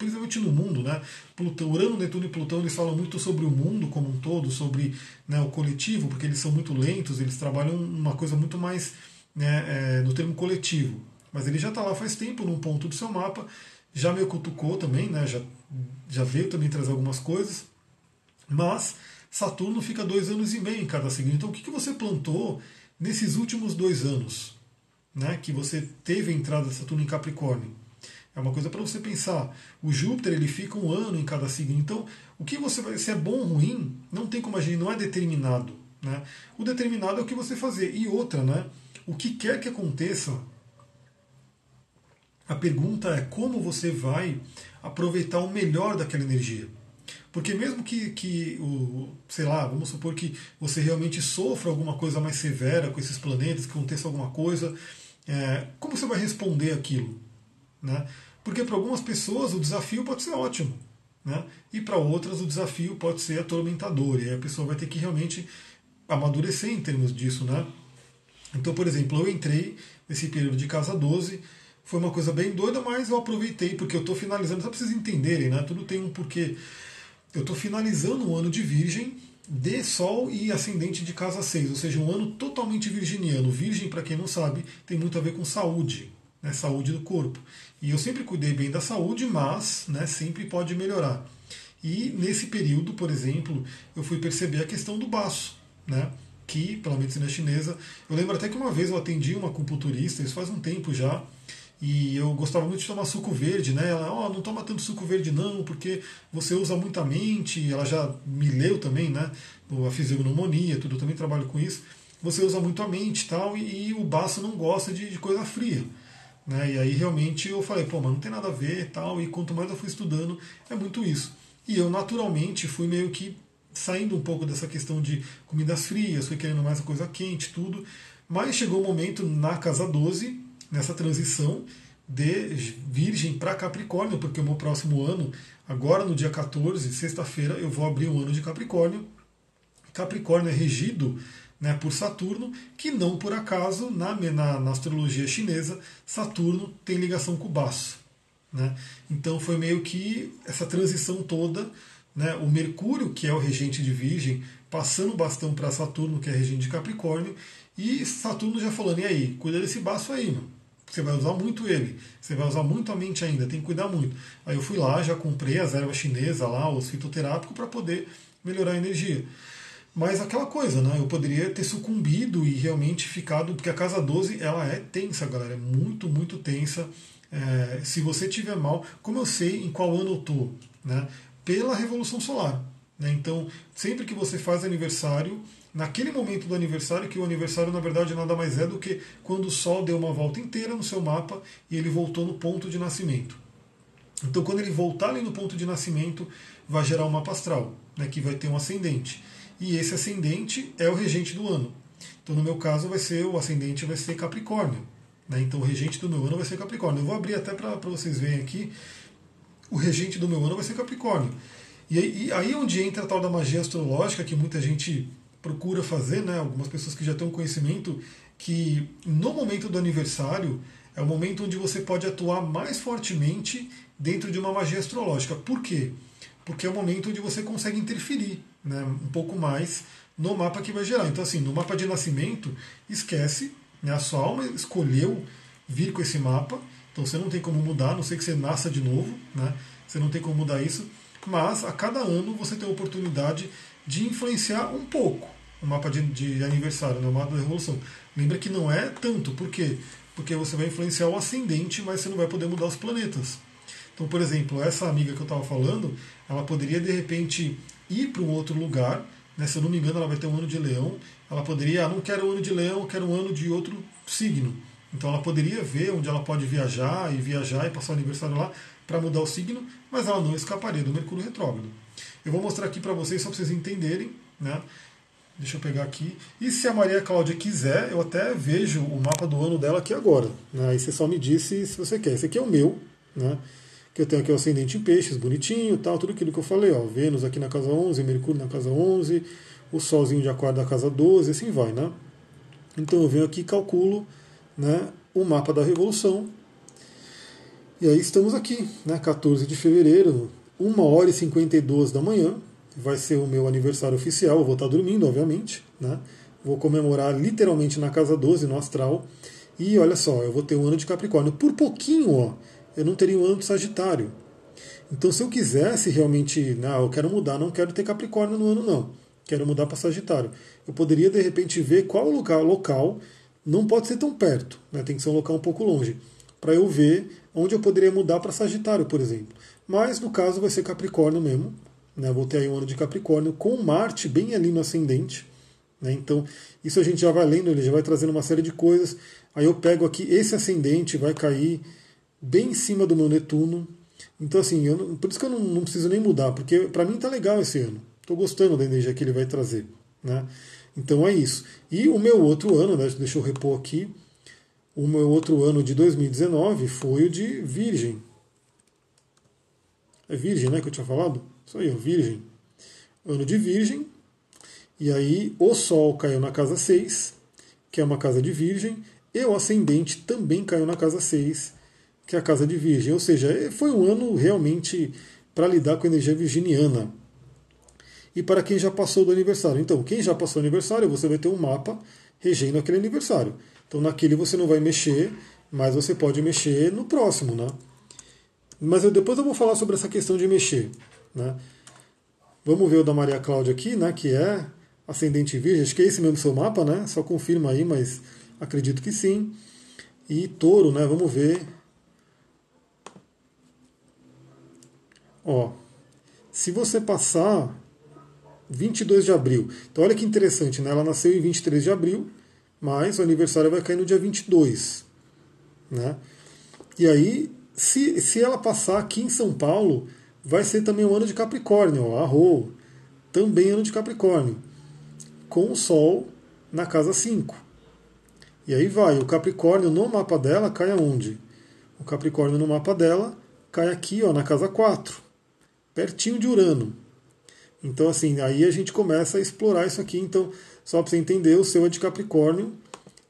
principalmente no mundo, né? Plutão, Urano, Netuno e Plutão eles falam muito sobre o mundo como um todo, sobre né, o coletivo, porque eles são muito lentos, eles trabalham uma coisa muito mais né, é, no termo coletivo. Mas ele já está lá faz tempo num ponto do seu mapa, já me cutucou também, né? Já, já veio também trazer algumas coisas, mas Saturno fica dois anos e meio em cada signo. Então, o que, que você plantou nesses últimos dois anos, né, que você teve a entrada de Saturno em Capricórnio? É uma coisa para você pensar. O Júpiter ele fica um ano em cada signo. Então, o que você vai, se é bom ou ruim, não tem como a gente, não é determinado. Né? O determinado é o que você fazer. E outra, né? O que quer que aconteça, a pergunta é como você vai aproveitar o melhor daquela energia. Porque mesmo que, que o, sei lá, vamos supor que você realmente sofra alguma coisa mais severa com esses planetas, que aconteça alguma coisa, é, como você vai responder aquilo? Né? Porque para algumas pessoas o desafio pode ser ótimo, né? e para outras o desafio pode ser atormentador, e aí a pessoa vai ter que realmente amadurecer em termos disso. Né? Então, por exemplo, eu entrei nesse período de casa 12, foi uma coisa bem doida, mas eu aproveitei, porque eu estou finalizando, só para vocês entenderem, né? tudo tem um porquê eu estou finalizando um ano de Virgem de Sol e ascendente de casa 6, ou seja, um ano totalmente virginiano. Virgem, para quem não sabe, tem muito a ver com saúde, né, saúde do corpo. E eu sempre cuidei bem da saúde, mas né, sempre pode melhorar. E nesse período, por exemplo, eu fui perceber a questão do baço, né, que pela medicina chinesa, eu lembro até que uma vez eu atendi uma acupunturista, isso faz um tempo já, e eu gostava muito de tomar suco verde, né? Ela, ó, oh, não toma tanto suco verde não, porque você usa muita mente. Ela já me leu também, né? A fisiognomonia, tudo, eu também trabalho com isso. Você usa muito a mente tal, e, e o baço não gosta de, de, coisa fria. Né? E aí realmente eu falei, pô, mas não tem nada a ver tal. E quanto mais eu fui estudando, é muito isso. E eu naturalmente fui meio que saindo um pouco dessa questão de comidas frias, fui querendo mais coisa quente, tudo. Mas chegou o um momento na casa 12 nessa transição de Virgem para Capricórnio, porque o meu próximo ano, agora no dia 14, sexta-feira, eu vou abrir um ano de Capricórnio. Capricórnio é regido né, por Saturno, que não por acaso, na, na, na astrologia chinesa, Saturno tem ligação com o baço. Né? Então foi meio que essa transição toda, né, o Mercúrio, que é o regente de Virgem, passando o bastão para Saturno, que é regente de Capricórnio, e Saturno já falando, e aí, cuida desse baço aí, mano você vai usar muito ele, você vai usar muito a mente ainda, tem que cuidar muito. Aí eu fui lá, já comprei as ervas chinesas lá, os fitoterápicos, para poder melhorar a energia. Mas aquela coisa, né? Eu poderia ter sucumbido e realmente ficado, porque a casa 12 ela é tensa, galera, é muito, muito tensa. É, se você tiver mal, como eu sei em qual ano eu tô, né? Pela Revolução Solar. Né? Então, sempre que você faz aniversário, naquele momento do aniversário, que o aniversário na verdade nada mais é do que quando o Sol deu uma volta inteira no seu mapa e ele voltou no ponto de nascimento. Então, quando ele voltar ali no ponto de nascimento, vai gerar um mapa astral, né, que vai ter um ascendente. E esse ascendente é o regente do ano. Então, no meu caso, vai ser o ascendente vai ser Capricórnio. Né? Então, o regente do meu ano vai ser Capricórnio. Eu vou abrir até para vocês verem aqui o regente do meu ano vai ser Capricórnio. E, e aí é onde entra a tal da magia astrológica que muita gente procura fazer, né? Algumas pessoas que já têm um conhecimento que no momento do aniversário é o momento onde você pode atuar mais fortemente dentro de uma magia astrológica. Por quê? Porque é o momento onde você consegue interferir né, um pouco mais no mapa que vai gerar. Então, assim, no mapa de nascimento, esquece, né, a sua alma escolheu vir com esse mapa, então você não tem como mudar, a não sei que você nasça de novo, né, você não tem como mudar isso, mas a cada ano você tem a oportunidade de influenciar um pouco o mapa de, de aniversário, né, o mapa da revolução. Lembra que não é tanto, por quê? Porque você vai influenciar o ascendente, mas você não vai poder mudar os planetas. Então, por exemplo, essa amiga que eu estava falando, ela poderia de repente ir para um outro lugar, né, se eu não me engano, ela vai ter um ano de leão, ela poderia, ah, não quero um ano de leão, quero um ano de outro signo. Então ela poderia ver onde ela pode viajar e viajar e passar o aniversário lá para mudar o signo, mas ela não escaparia do Mercúrio retrógrado. Eu vou mostrar aqui para vocês, só para vocês entenderem, né? Deixa eu pegar aqui. E se a Maria Cláudia quiser, eu até vejo o mapa do ano dela aqui agora. Né? Aí você só me disse se você quer. Esse aqui é o meu, né? Que eu tenho aqui o ascendente em peixes, bonitinho, tal, tudo aquilo que eu falei. Ó, Vênus aqui na casa 11, Mercúrio na casa 11, o Solzinho de Aquário na casa 12, assim vai, né? Então eu venho aqui e calculo né, o mapa da Revolução. E aí estamos aqui, né, 14 de fevereiro, 1 hora e 52 da manhã, vai ser o meu aniversário oficial, eu vou estar dormindo, obviamente, né? Vou comemorar literalmente na casa 12, no astral. E olha só, eu vou ter um ano de Capricórnio. Por pouquinho, ó, eu não teria ano de Sagitário. Então, se eu quisesse realmente, não, né, eu quero mudar, não quero ter Capricórnio no ano, não. Quero mudar para Sagitário. Eu poderia, de repente, ver qual lugar local, não pode ser tão perto, né, tem que ser um local um pouco longe, para eu ver onde eu poderia mudar para Sagitário, por exemplo. Mas, no caso, vai ser Capricórnio mesmo, né? Vou ter aí um ano de Capricórnio com Marte bem ali no ascendente. Né? Então, isso a gente já vai lendo, ele já vai trazendo uma série de coisas. Aí eu pego aqui, esse ascendente vai cair bem em cima do meu Netuno. Então, assim, eu, por isso que eu não, não preciso nem mudar, porque para mim tá legal esse ano. Estou gostando da energia que ele vai trazer. Né? Então é isso. E o meu outro ano, né, deixa eu repor aqui, o meu outro ano de 2019 foi o de Virgem. É Virgem, né, que eu tinha falado? Isso aí, Virgem. Ano de Virgem. E aí o Sol caiu na casa 6, que é uma casa de Virgem, e o ascendente também caiu na casa 6, que é a casa de Virgem. Ou seja, foi um ano realmente para lidar com a energia virginiana. E para quem já passou do aniversário. Então, quem já passou do aniversário, você vai ter um mapa regendo aquele aniversário. Então, naquele você não vai mexer, mas você pode mexer no próximo, né? Mas eu, depois eu vou falar sobre essa questão de mexer. Né? Vamos ver o da Maria Cláudia aqui, né, que é ascendente virgem, acho que é esse mesmo seu mapa, né? Só confirma aí, mas acredito que sim. E touro, né? Vamos ver. Ó, se você passar 22 de abril. Então olha que interessante, né? Ela nasceu em 23 de abril, mas o aniversário vai cair no dia 22, né? E aí, se, se ela passar aqui em São Paulo, vai ser também um ano de Capricórnio, arro, também ano de Capricórnio, com o Sol na casa 5. E aí vai, o Capricórnio no mapa dela cai aonde? O Capricórnio no mapa dela cai aqui, ó, na casa 4, pertinho de Urano. Então, assim, aí a gente começa a explorar isso aqui. Então, só para você entender, o seu é de Capricórnio,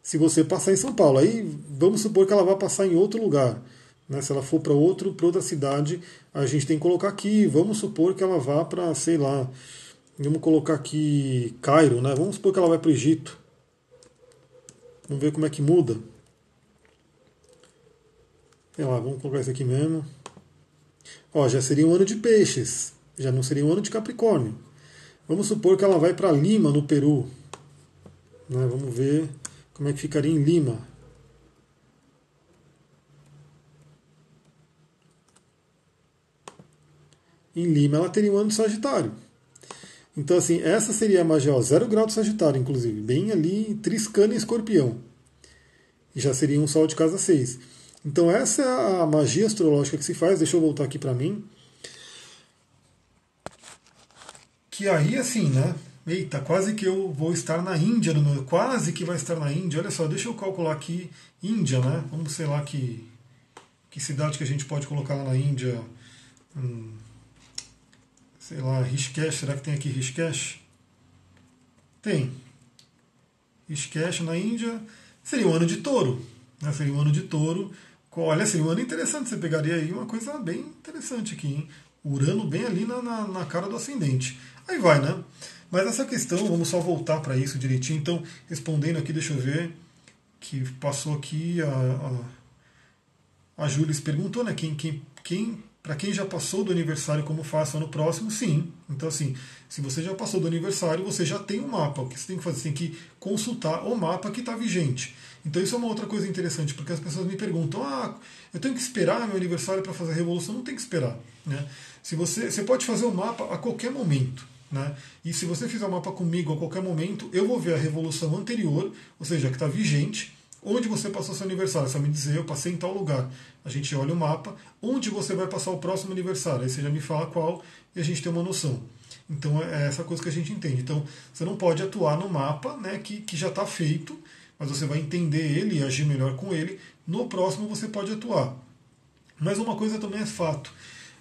se você passar em São Paulo. Aí, vamos supor que ela vai passar em outro lugar. Né? Se ela for para outro, para outra cidade, a gente tem que colocar aqui. Vamos supor que ela vá para, sei lá, vamos colocar aqui Cairo, né? Vamos supor que ela vai para o Egito. Vamos ver como é que muda. Sei lá, vamos colocar isso aqui mesmo. Ó, já seria um ano de peixes, já não seria um ano de Capricórnio. Vamos supor que ela vai para Lima, no Peru. Né? Vamos ver como é que ficaria em Lima. em Lima, ela teria um ano de Sagitário. Então, assim, essa seria a magia, ó, zero grau de Sagitário, inclusive, bem ali, triscando em escorpião. E já seria um sol de casa 6. Então, essa é a magia astrológica que se faz. Deixa eu voltar aqui para mim. Que aí, assim, né? Eita, quase que eu vou estar na Índia, meu, quase que vai estar na Índia. Olha só, deixa eu calcular aqui Índia, né? Vamos sei lá que, que cidade que a gente pode colocar lá na Índia Hum, sei lá, Rishikesh, será que tem aqui Rishikesh? Tem. Rishikesh na Índia seria um ano de touro. Né? Seria um ano de touro. Olha, seria um ano interessante. Você pegaria aí uma coisa bem interessante aqui, hein? Urano bem ali na, na, na cara do ascendente. Aí vai, né? Mas essa questão, vamos só voltar para isso direitinho. Então, respondendo aqui, deixa eu ver, que passou aqui a, a, a perguntou, né? Quem, quem, quem para quem já passou do aniversário, como faço ano próximo? Sim. Então, assim, se você já passou do aniversário, você já tem um mapa. O que você tem que fazer? Você tem que consultar o mapa que está vigente. Então, isso é uma outra coisa interessante, porque as pessoas me perguntam: ah, eu tenho que esperar meu aniversário para fazer a revolução? Não tem que esperar. Né? Se você, você pode fazer o mapa a qualquer momento. Né? E se você fizer o mapa comigo a qualquer momento, eu vou ver a revolução anterior, ou seja, que está vigente, onde você passou seu aniversário. Você vai me dizer, eu passei em tal lugar. A gente olha o mapa, onde você vai passar o próximo aniversário. Aí você já me fala qual e a gente tem uma noção. Então é essa coisa que a gente entende. Então você não pode atuar no mapa né, que, que já está feito, mas você vai entender ele e agir melhor com ele. No próximo você pode atuar. Mas uma coisa também é fato.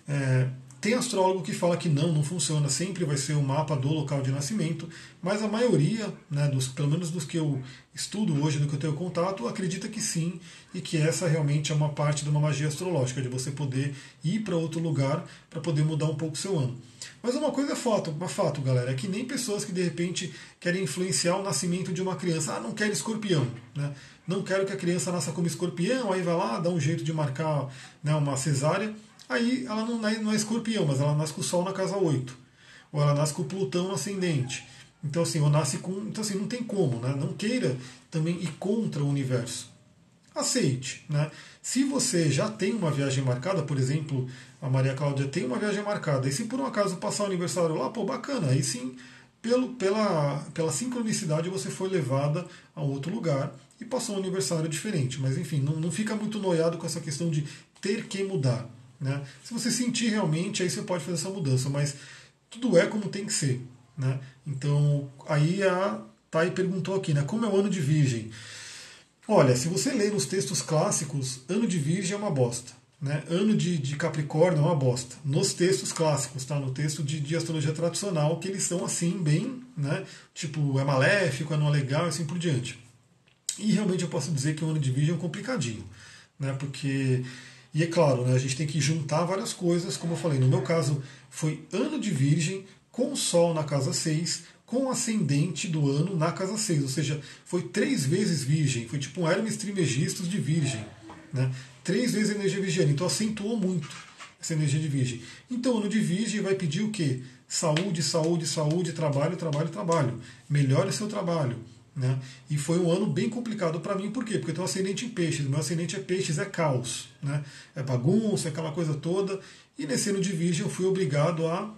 É, tem astrólogo que fala que não, não funciona, sempre vai ser o mapa do local de nascimento, mas a maioria, né, dos, pelo menos dos que eu estudo hoje, do que eu tenho contato, acredita que sim, e que essa realmente é uma parte de uma magia astrológica, de você poder ir para outro lugar para poder mudar um pouco o seu ano. Mas uma coisa é fato, uma fato, galera, é que nem pessoas que de repente querem influenciar o nascimento de uma criança. Ah, não quero escorpião, né? Não quero que a criança nasça como escorpião, aí vai lá, dá um jeito de marcar né, uma cesárea Aí ela não, não é escorpião, mas ela nasce com o Sol na casa 8. Ou ela nasce com o Plutão no ascendente. Então, assim, ou nasce com. Então, assim, não tem como, né? Não queira também ir contra o universo. Aceite, né? Se você já tem uma viagem marcada, por exemplo, a Maria Cláudia tem uma viagem marcada, e se por um acaso passar o aniversário lá, pô, bacana, aí sim, pelo, pela, pela sincronicidade, você foi levada a outro lugar e passou um aniversário diferente. Mas enfim, não, não fica muito noiado com essa questão de ter que mudar. Né? Se você sentir realmente, aí você pode fazer essa mudança, mas tudo é como tem que ser. Né? Então, aí a Thay perguntou aqui, né, como é o ano de Virgem? Olha, se você ler nos textos clássicos, ano de Virgem é uma bosta. Né? Ano de, de Capricórnio é uma bosta. Nos textos clássicos, tá? no texto de, de astrologia tradicional, que eles são assim, bem, né? tipo, é maléfico, é não é legal e assim por diante. E realmente eu posso dizer que o ano de Virgem é complicadinho, né? porque e é claro, né, a gente tem que juntar várias coisas, como eu falei, no meu caso foi ano de Virgem, com Sol na casa 6, com ascendente do ano na casa 6, ou seja, foi três vezes Virgem, foi tipo um Hermes Trimegistus de Virgem. Né? Três vezes energia virgem, então acentuou muito essa energia de Virgem. Então, ano de Virgem vai pedir o quê? Saúde, saúde, saúde, trabalho, trabalho, trabalho. Melhore seu trabalho. Né? E foi um ano bem complicado para mim, por quê? Porque eu tenho ascendente em peixes, meu ascendente é peixes, é caos, né? é bagunça, é aquela coisa toda. E nesse ano de virgem eu fui obrigado a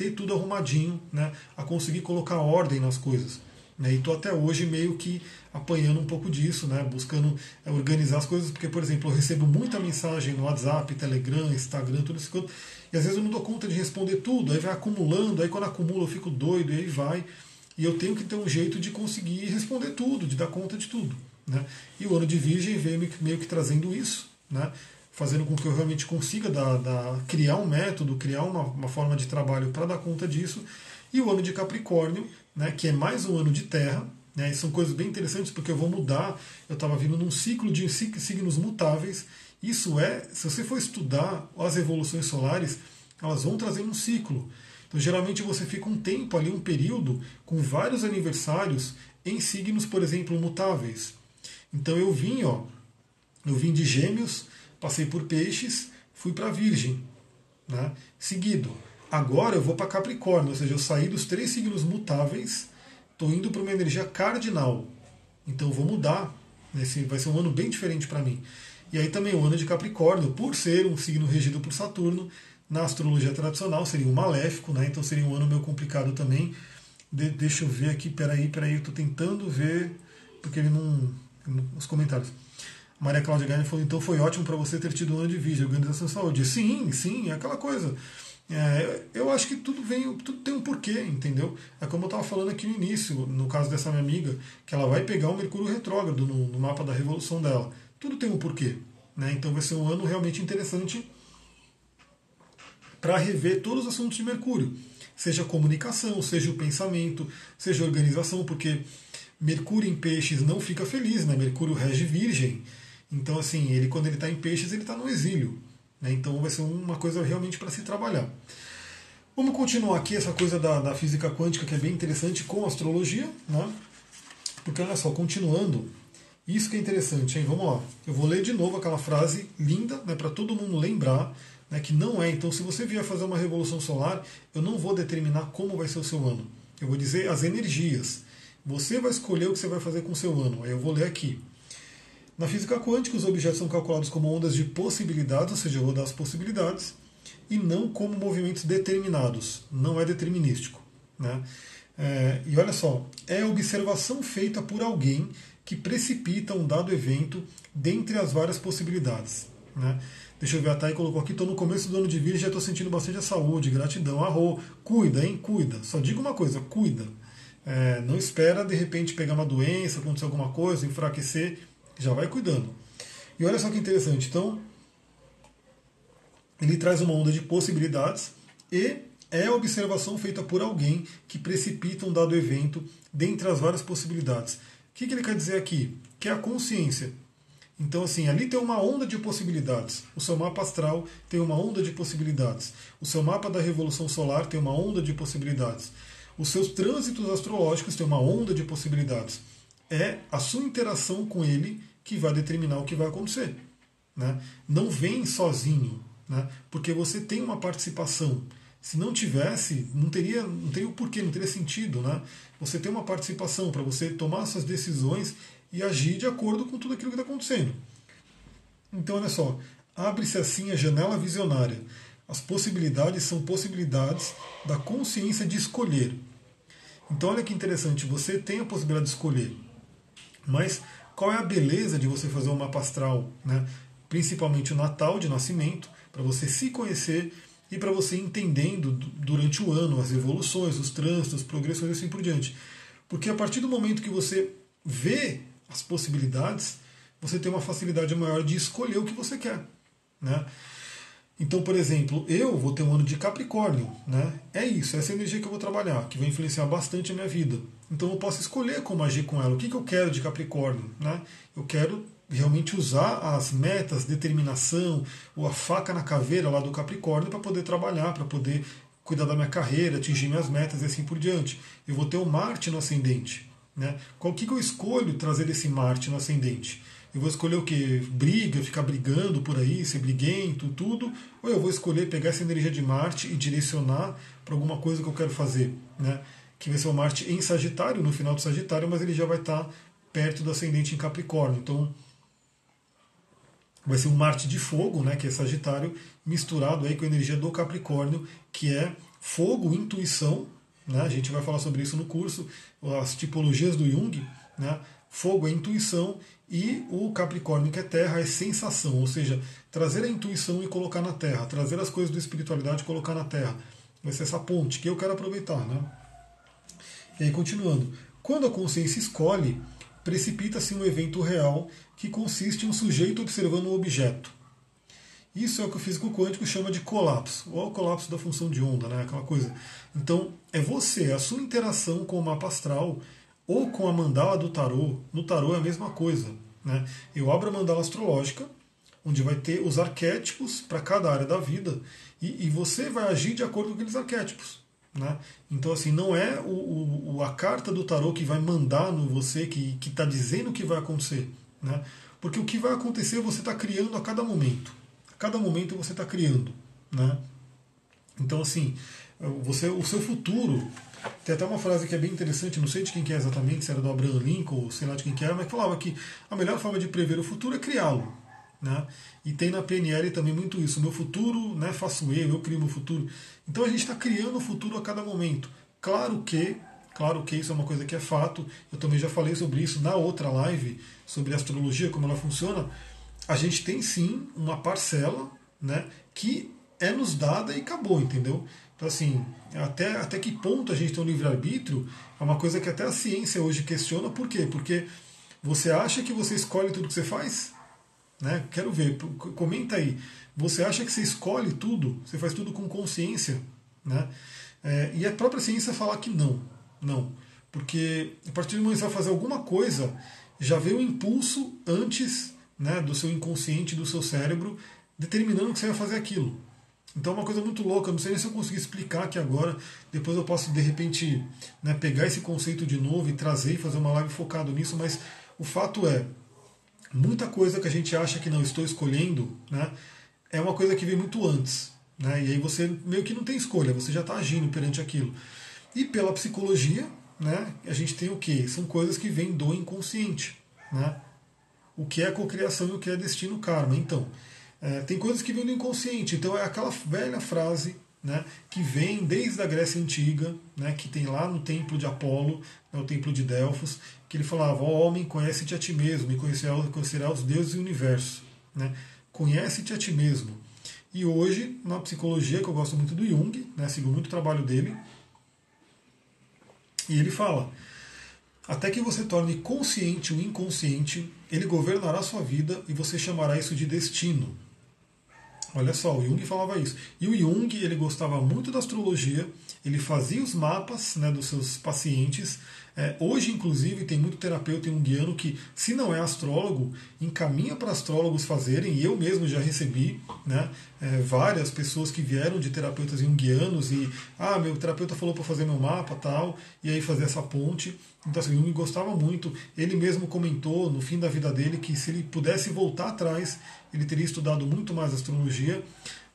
ter tudo arrumadinho, né? a conseguir colocar ordem nas coisas. Né? E estou até hoje meio que apanhando um pouco disso, né? buscando é, organizar as coisas, porque, por exemplo, eu recebo muita mensagem no WhatsApp, Telegram, Instagram, tudo isso, e às vezes eu não dou conta de responder tudo, aí vai acumulando, aí quando acumula eu fico doido, e aí vai. E eu tenho que ter um jeito de conseguir responder tudo, de dar conta de tudo. Né? E o ano de Virgem veio meio que trazendo isso, né? Fazendo com que eu realmente consiga dar, criar um método, criar uma, uma forma de trabalho para dar conta disso. E o ano de Capricórnio, né, que é mais um ano de terra, né, e são coisas bem interessantes porque eu vou mudar. Eu estava vindo num ciclo de signos mutáveis. Isso é, se você for estudar as evoluções solares, elas vão trazer um ciclo. Então, geralmente você fica um tempo ali, um período, com vários aniversários em signos, por exemplo, mutáveis. Então eu vim, ó, eu vim de Gêmeos, passei por Peixes, fui para Virgem, né? Seguido. Agora eu vou para Capricórnio, ou seja, eu saí dos três signos mutáveis, estou indo para uma energia cardinal. Então eu vou mudar. Esse vai ser um ano bem diferente para mim. E aí também o ano de Capricórnio, por ser um signo regido por Saturno, na astrologia tradicional seria um maléfico, né? então seria um ano meio complicado também. De, deixa eu ver aqui, peraí, peraí, eu estou tentando ver, porque ele não. Os comentários. Maria Cláudia Gaine falou: então foi ótimo para você ter tido um ano de vídeo, organização de saúde. Sim, sim, é aquela coisa. É, eu acho que tudo vem, tudo tem um porquê, entendeu? É como eu estava falando aqui no início, no caso dessa minha amiga, que ela vai pegar o Mercúrio retrógrado no, no mapa da revolução dela. Tudo tem um porquê. Né? Então vai ser um ano realmente interessante para rever todos os assuntos de Mercúrio, seja comunicação, seja o pensamento, seja organização, porque Mercúrio em peixes não fica feliz, né? Mercúrio rege virgem. Então, assim, ele quando ele está em peixes, ele está no exílio. Né? Então vai ser uma coisa realmente para se trabalhar. Vamos continuar aqui essa coisa da, da, física quântica que é bem interessante com a astrologia, né? Porque olha só, continuando, isso que é interessante, hein? Vamos lá. Eu vou ler de novo aquela frase linda, né, para todo mundo lembrar, né, que não é. Então, se você vier fazer uma revolução solar, eu não vou determinar como vai ser o seu ano. Eu vou dizer as energias. Você vai escolher o que você vai fazer com o seu ano. Aí eu vou ler aqui. Na física quântica, os objetos são calculados como ondas de possibilidades, ou seja, eu vou dar as possibilidades, e não como movimentos determinados. Não é determinístico. Né? É, e olha só, é observação feita por alguém que precipita um dado evento dentre as várias possibilidades. Né? Deixa eu ver, a Thay colocou aqui, estou no começo do ano de vida e já estou sentindo bastante a saúde, gratidão, arro, cuida, hein, cuida. Só digo uma coisa, cuida. É, não espera de repente pegar uma doença, acontecer alguma coisa, enfraquecer, já vai cuidando. E olha só que interessante, então ele traz uma onda de possibilidades e é a observação feita por alguém que precipita um dado evento dentre as várias possibilidades. O que, que ele quer dizer aqui? Que é a consciência. Então, assim, ali tem uma onda de possibilidades. O seu mapa astral tem uma onda de possibilidades. O seu mapa da Revolução Solar tem uma onda de possibilidades. Os seus trânsitos astrológicos têm uma onda de possibilidades. É a sua interação com ele que vai determinar o que vai acontecer. Né? Não vem sozinho, né? porque você tem uma participação. Se não tivesse, não teria, não teria o porquê, não teria sentido. Né? Você tem uma participação para você tomar suas decisões e agir de acordo com tudo aquilo que está acontecendo. Então, olha só, abre-se assim a janela visionária. As possibilidades são possibilidades da consciência de escolher. Então, olha que interessante, você tem a possibilidade de escolher, mas qual é a beleza de você fazer um mapa astral, né? principalmente o Natal de nascimento, para você se conhecer e para você entendendo durante o ano as evoluções, os trânsitos, progressões e assim por diante. Porque a partir do momento que você vê as possibilidades, você tem uma facilidade maior de escolher o que você quer. Né? Então, por exemplo, eu vou ter um ano de Capricórnio, né? É isso, essa é energia que eu vou trabalhar, que vai influenciar bastante a minha vida. Então eu posso escolher como agir com ela. O que, que eu quero de Capricórnio? Né? Eu quero realmente usar as metas, determinação, ou a faca na caveira lá do Capricórnio para poder trabalhar, para poder cuidar da minha carreira, atingir minhas metas e assim por diante. Eu vou ter o Marte no ascendente. Né? Qual que, que eu escolho trazer esse Marte no ascendente? Eu vou escolher o que? Briga, ficar brigando por aí, ser briguento, tudo. Ou eu vou escolher pegar essa energia de Marte e direcionar para alguma coisa que eu quero fazer. Né? Que vai ser o Marte em Sagitário, no final do Sagitário, mas ele já vai estar perto do ascendente em Capricórnio. Então vai ser um Marte de fogo, né, que é Sagitário, misturado aí com a energia do Capricórnio, que é fogo, intuição. Né? A gente vai falar sobre isso no curso, as tipologias do Jung. Né? Fogo é intuição e o Capricórnio, que é terra, é sensação, ou seja, trazer a intuição e colocar na terra, trazer as coisas da espiritualidade e colocar na terra. Vai ser essa ponte que eu quero aproveitar. Né? E aí, continuando. Quando a consciência escolhe, precipita-se um evento real que consiste em um sujeito observando um objeto. Isso é o que o físico quântico chama de colapso, ou o colapso da função de onda, né? aquela coisa. Então, é você, a sua interação com o mapa astral ou com a mandala do tarô, no tarô é a mesma coisa. Né? Eu abro a mandala astrológica, onde vai ter os arquétipos para cada área da vida, e, e, você vai agir de acordo com aqueles arquétipos. Né? Então, assim, não é o, o, a carta do tarô que vai mandar no você, que está dizendo o que vai acontecer. Né? Porque o que vai acontecer você está criando a cada momento. A cada momento você está criando. Né? Então, assim, você, o seu futuro tem até uma frase que é bem interessante, não sei de quem que é exatamente, se era do Abraham Lincoln ou sei lá de quem que era, mas falava que a melhor forma de prever o futuro é criá-lo. Né? E tem na PNL também muito isso. Meu futuro né, faço eu, eu crio meu futuro. Então a gente está criando o futuro a cada momento. Claro que, claro que isso é uma coisa que é fato. Eu também já falei sobre isso na outra live, sobre astrologia, como ela funciona. A gente tem sim uma parcela né, que é nos dada e acabou, entendeu? Então, assim, até, até que ponto a gente tem um livre-arbítrio é uma coisa que até a ciência hoje questiona. Por quê? Porque você acha que você escolhe tudo que você faz? Né? Quero ver, comenta aí. Você acha que você escolhe tudo? Você faz tudo com consciência? Né? É, e a própria ciência fala que não. Não. Porque a partir do momento que você vai fazer alguma coisa, já veio o impulso antes né, do seu inconsciente, do seu cérebro, determinando que você vai fazer aquilo. Então é uma coisa muito louca, não sei se eu consegui explicar aqui agora, depois eu posso de repente né, pegar esse conceito de novo e trazer e fazer uma live focado nisso, mas o fato é, muita coisa que a gente acha que não estou escolhendo, né, é uma coisa que vem muito antes. Né, e aí você meio que não tem escolha, você já está agindo perante aquilo. E pela psicologia, né, a gente tem o que? São coisas que vêm do inconsciente. Né? O que é cocriação e o que é destino karma. Então, é, tem coisas que vêm do inconsciente. Então é aquela velha frase né, que vem desde a Grécia Antiga, né, que tem lá no templo de Apolo, né, o templo de Delfos, que ele falava: Ó homem, conhece-te a ti mesmo e conhecerá os deuses e o universo. Né? Conhece-te a ti mesmo. E hoje, na psicologia, que eu gosto muito do Jung, né, sigo muito o trabalho dele, e ele fala: até que você torne consciente o inconsciente, ele governará sua vida e você chamará isso de destino. Olha só, o Jung falava isso. E o Jung, ele gostava muito da astrologia, ele fazia os mapas né, dos seus pacientes. É, hoje, inclusive, tem muito terapeuta junguiano que, se não é astrólogo, encaminha para astrólogos fazerem, e eu mesmo já recebi né, é, várias pessoas que vieram de terapeutas junguianos e, ah, meu terapeuta falou para fazer meu mapa tal, e aí fazer essa ponte. Então, assim, Jung gostava muito. Ele mesmo comentou no fim da vida dele que se ele pudesse voltar atrás, ele teria estudado muito mais astrologia,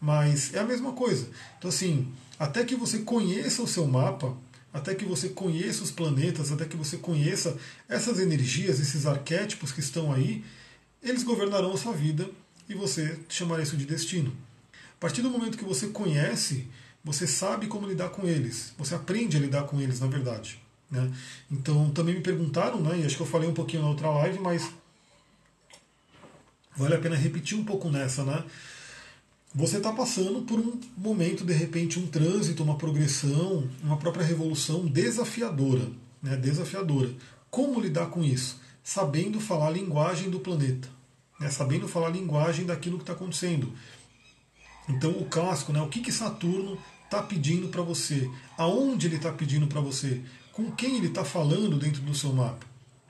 mas é a mesma coisa. Então, assim, até que você conheça o seu mapa, até que você conheça os planetas, até que você conheça essas energias, esses arquétipos que estão aí, eles governarão a sua vida e você chamará isso de destino. A partir do momento que você conhece, você sabe como lidar com eles, você aprende a lidar com eles, na verdade. Né? Então também me perguntaram, né, e acho que eu falei um pouquinho na outra live, mas vale a pena repetir um pouco nessa. Né? Você está passando por um momento, de repente, um trânsito, uma progressão, uma própria revolução desafiadora. Né, desafiadora. Como lidar com isso? Sabendo falar a linguagem do planeta, né, sabendo falar a linguagem daquilo que está acontecendo. Então, o clássico, né, o que, que Saturno está pedindo para você? Aonde ele está pedindo para você? com quem ele está falando dentro do seu mapa.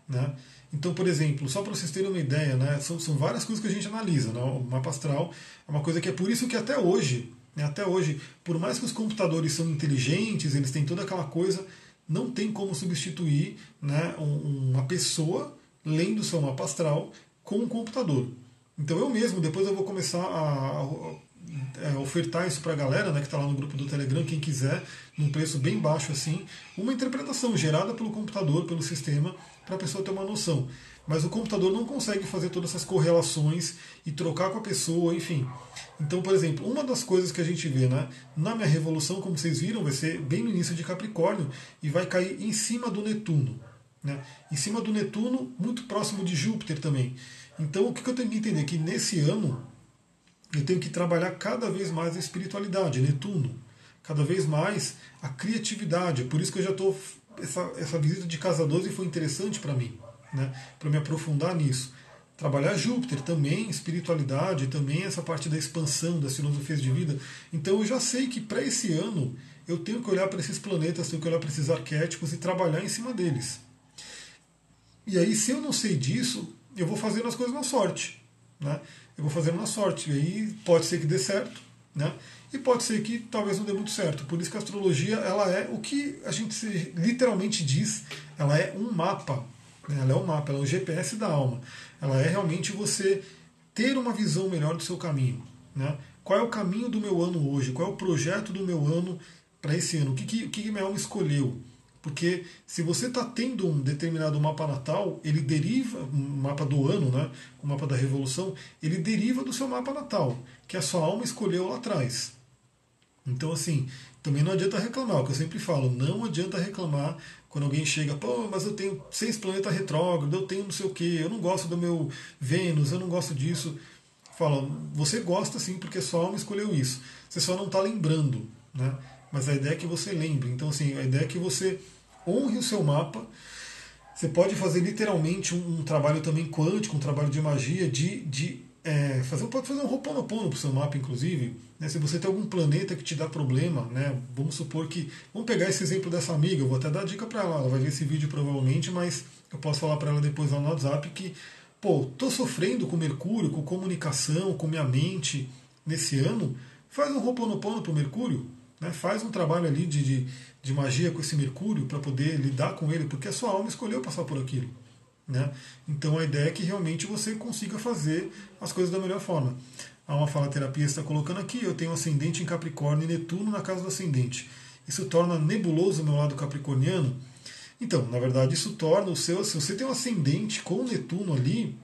Né? Então, por exemplo, só para vocês terem uma ideia, né, são, são, várias coisas que a gente analisa. Né? O mapa astral é uma coisa que é por isso que até hoje, né, até hoje, por mais que os computadores são inteligentes, eles têm toda aquela coisa, não tem como substituir né, uma pessoa lendo seu mapa astral com um computador. Então eu mesmo, depois eu vou começar a, é, ofertar isso para a galera né, que está lá no grupo do Telegram, quem quiser, num preço bem baixo assim, uma interpretação gerada pelo computador, pelo sistema, para a pessoa ter uma noção. Mas o computador não consegue fazer todas essas correlações e trocar com a pessoa, enfim. Então, por exemplo, uma das coisas que a gente vê né, na minha revolução, como vocês viram, vai ser bem no início de Capricórnio e vai cair em cima do Netuno. Né? Em cima do Netuno, muito próximo de Júpiter também. Então, o que eu tenho que entender? Que nesse ano, eu tenho que trabalhar cada vez mais a espiritualidade, Netuno, cada vez mais a criatividade. Por isso que eu já estou. Essa, essa visita de Casa 12 foi interessante para mim, né, para me aprofundar nisso. Trabalhar Júpiter também, espiritualidade, também essa parte da expansão das filosofias de vida. Então eu já sei que para esse ano eu tenho que olhar para esses planetas, tenho que olhar para esses arquétipos e trabalhar em cima deles. E aí, se eu não sei disso, eu vou fazendo as coisas na sorte. Né? eu vou fazendo na sorte. E aí pode ser que dê certo, né? E pode ser que talvez não dê muito certo. Por isso que a astrologia ela é o que a gente literalmente diz, ela é um mapa. Né? Ela é um mapa, ela é um GPS da alma. Ela é realmente você ter uma visão melhor do seu caminho. Né? Qual é o caminho do meu ano hoje? Qual é o projeto do meu ano para esse ano? O que, que, que minha alma escolheu? Porque se você está tendo um determinado mapa natal, ele deriva, um mapa do ano, né, o mapa da revolução, ele deriva do seu mapa natal, que a sua alma escolheu lá atrás. Então, assim, também não adianta reclamar, o que eu sempre falo, não adianta reclamar quando alguém chega, pô, mas eu tenho seis planetas retrógrados, eu tenho não sei o que, eu não gosto do meu Vênus, eu não gosto disso. Fala, você gosta sim, porque sua alma escolheu isso. Você só não está lembrando, né? Mas a ideia é que você lembre. Então, assim, a ideia é que você honre o seu mapa. Você pode fazer literalmente um, um trabalho também quântico, um trabalho de magia, de, de é, fazer, pode fazer um roponopono para o seu mapa, inclusive. Né? Se você tem algum planeta que te dá problema, né? vamos supor que. Vamos pegar esse exemplo dessa amiga, eu vou até dar dica para ela, ela vai ver esse vídeo provavelmente, mas eu posso falar para ela depois lá no WhatsApp que, pô, tô sofrendo com Mercúrio, com comunicação, com minha mente nesse ano. Faz um roponopono para o Mercúrio, né? faz um trabalho ali de, de, de magia com esse Mercúrio para poder lidar com ele, porque a sua alma escolheu passar por aquilo. Né? Então a ideia é que realmente você consiga fazer as coisas da melhor forma. Há uma fala terapia está colocando aqui, eu tenho ascendente em Capricórnio e Netuno na casa do ascendente. Isso torna nebuloso o meu lado capricorniano? Então, na verdade, isso torna o seu. Se você tem um ascendente com Netuno ali,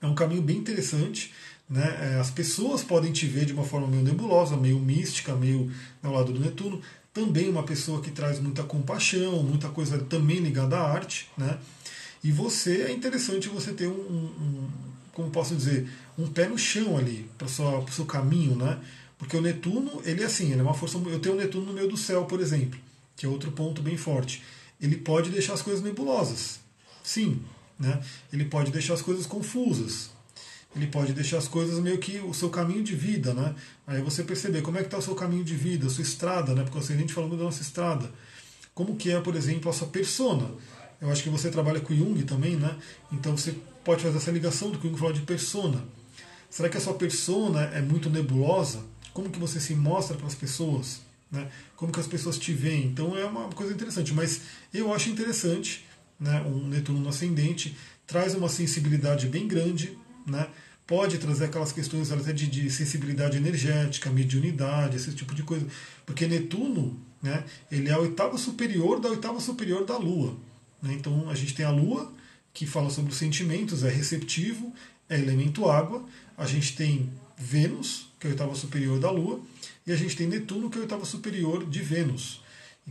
é um caminho bem interessante. Né? É, as pessoas podem te ver de uma forma meio nebulosa, meio mística, meio ao lado do Netuno. Também uma pessoa que traz muita compaixão, muita coisa também ligada à arte. Né? E você é interessante você ter um, um como posso dizer, um pé no chão ali para o seu caminho, né? Porque o Netuno, ele é assim, ele é uma força. Eu tenho o Netuno no meio do céu, por exemplo, que é outro ponto bem forte. Ele pode deixar as coisas nebulosas, sim, né? Ele pode deixar as coisas confusas. Ele pode deixar as coisas meio que o seu caminho de vida, né? Aí você perceber como é que está o seu caminho de vida, a sua estrada, né? Porque a gente falando da nossa estrada. Como que é, por exemplo, a sua persona eu acho que você trabalha com Jung também, né? Então você pode fazer essa ligação do que o Jung falou de persona. Será que a sua persona é muito nebulosa? Como que você se mostra para as pessoas? Né? Como que as pessoas te veem? Então é uma coisa interessante. Mas eu acho interessante, né? um Netuno no ascendente traz uma sensibilidade bem grande, né? Pode trazer aquelas questões até de, de, sensibilidade energética, mediunidade, esse tipo de coisa. Porque Netuno, né, ele é a oitava superior da oitava superior da Lua. Né? Então a gente tem a Lua, que fala sobre os sentimentos, é receptivo, é elemento água. A gente tem Vênus, que é a oitava superior da Lua, e a gente tem Netuno, que é a oitava superior de Vênus.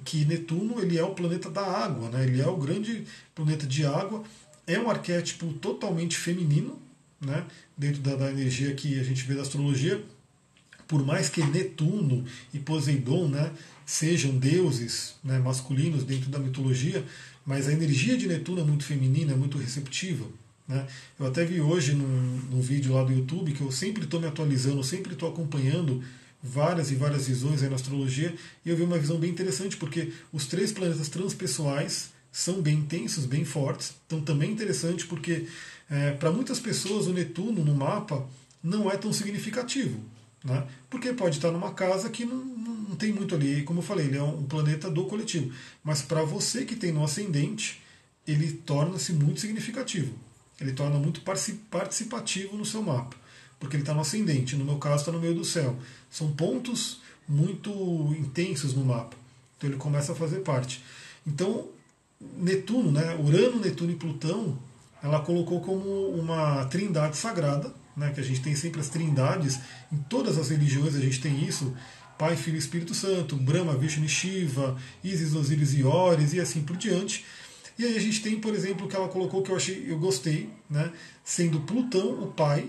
Que Netuno ele é o planeta da água, né? ele é o grande planeta de água, é um arquétipo totalmente feminino, né? dentro da, da energia que a gente vê da astrologia. Por mais que Netuno e Poseidon né, sejam deuses né, masculinos dentro da mitologia, mas a energia de Netuno é muito feminina, é muito receptiva. Né? Eu até vi hoje num, num vídeo lá do YouTube que eu sempre estou me atualizando, sempre estou acompanhando várias e várias visões aí na astrologia, e eu vi uma visão bem interessante, porque os três planetas transpessoais são bem intensos, bem fortes. Então também interessante porque é, para muitas pessoas o Netuno no mapa não é tão significativo. Né? Porque pode estar numa casa que não, não tem muito ali, como eu falei, ele é um planeta do coletivo. Mas para você que tem no ascendente, ele torna-se muito significativo. Ele torna muito participativo no seu mapa. Porque ele está no ascendente, no meu caso está no meio do céu. São pontos muito intensos no mapa. Então ele começa a fazer parte. Então, Netuno, né, Urano, Netuno e Plutão, ela colocou como uma trindade sagrada, né, que a gente tem sempre as trindades, em todas as religiões a gente tem isso, Pai, Filho e Espírito Santo, Brahma, Vishnu e Shiva, Isis, Osíris e Ores e assim por diante. E aí a gente tem, por exemplo, que ela colocou que eu achei, eu gostei, né, sendo Plutão o pai,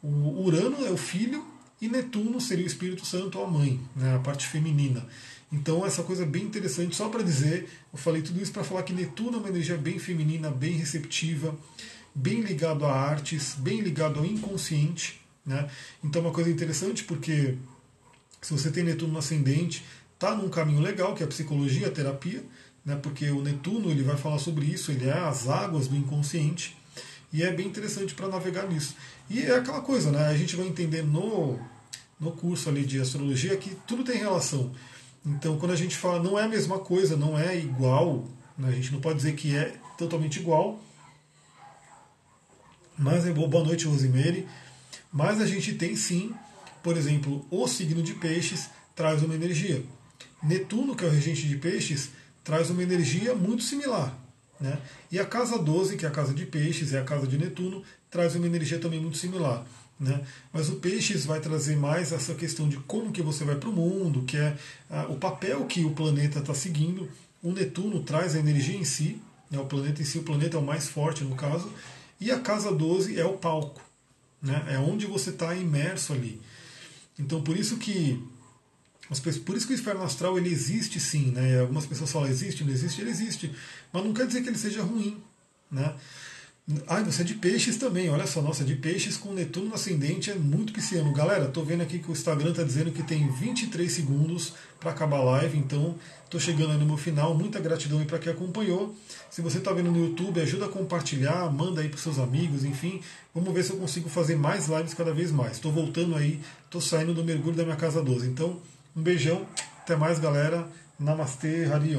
o Urano é o filho e Netuno seria o Espírito Santo, a mãe, né, a parte feminina. Então essa coisa é bem interessante, só para dizer, eu falei tudo isso para falar que Netuno é uma energia bem feminina, bem receptiva, bem ligado a artes, bem ligado ao inconsciente. Né? Então, uma coisa interessante, porque se você tem Netuno no ascendente, está num caminho legal, que é a psicologia, a terapia, né? porque o Netuno ele vai falar sobre isso, ele é as águas do inconsciente, e é bem interessante para navegar nisso. E é aquela coisa, né? a gente vai entender no, no curso ali de astrologia que tudo tem relação. Então, quando a gente fala não é a mesma coisa, não é igual, né? a gente não pode dizer que é totalmente igual, mas é boa noite, Rosemary. Mas a gente tem sim, por exemplo, o signo de peixes traz uma energia. Netuno, que é o regente de peixes, traz uma energia muito similar. Né? E a casa 12, que é a casa de peixes, é a casa de Netuno, traz uma energia também muito similar. Né? Mas o peixes vai trazer mais essa questão de como que você vai para o mundo, que é ah, o papel que o planeta está seguindo. O Netuno traz a energia em si, né? o planeta em si, o planeta é o mais forte no caso, e a casa 12 é o palco, né? é onde você está imerso ali. Então por isso que por isso que o inferno astral ele existe sim, né? Algumas pessoas falam existe, não existe, ele existe, mas não quer dizer que ele seja ruim, né? Ah, você é de peixes também, olha só, nossa, de peixes com Netuno no ascendente é muito pisciano. Galera, tô vendo aqui que o Instagram tá dizendo que tem 23 segundos para acabar a live, então tô chegando aí no meu final. Muita gratidão aí para quem acompanhou. Se você tá vendo no YouTube, ajuda a compartilhar, manda aí para seus amigos, enfim. Vamos ver se eu consigo fazer mais lives cada vez mais. Estou voltando aí, tô saindo do mergulho da minha casa 12. Então, um beijão, até mais, galera. Namastê, Harion.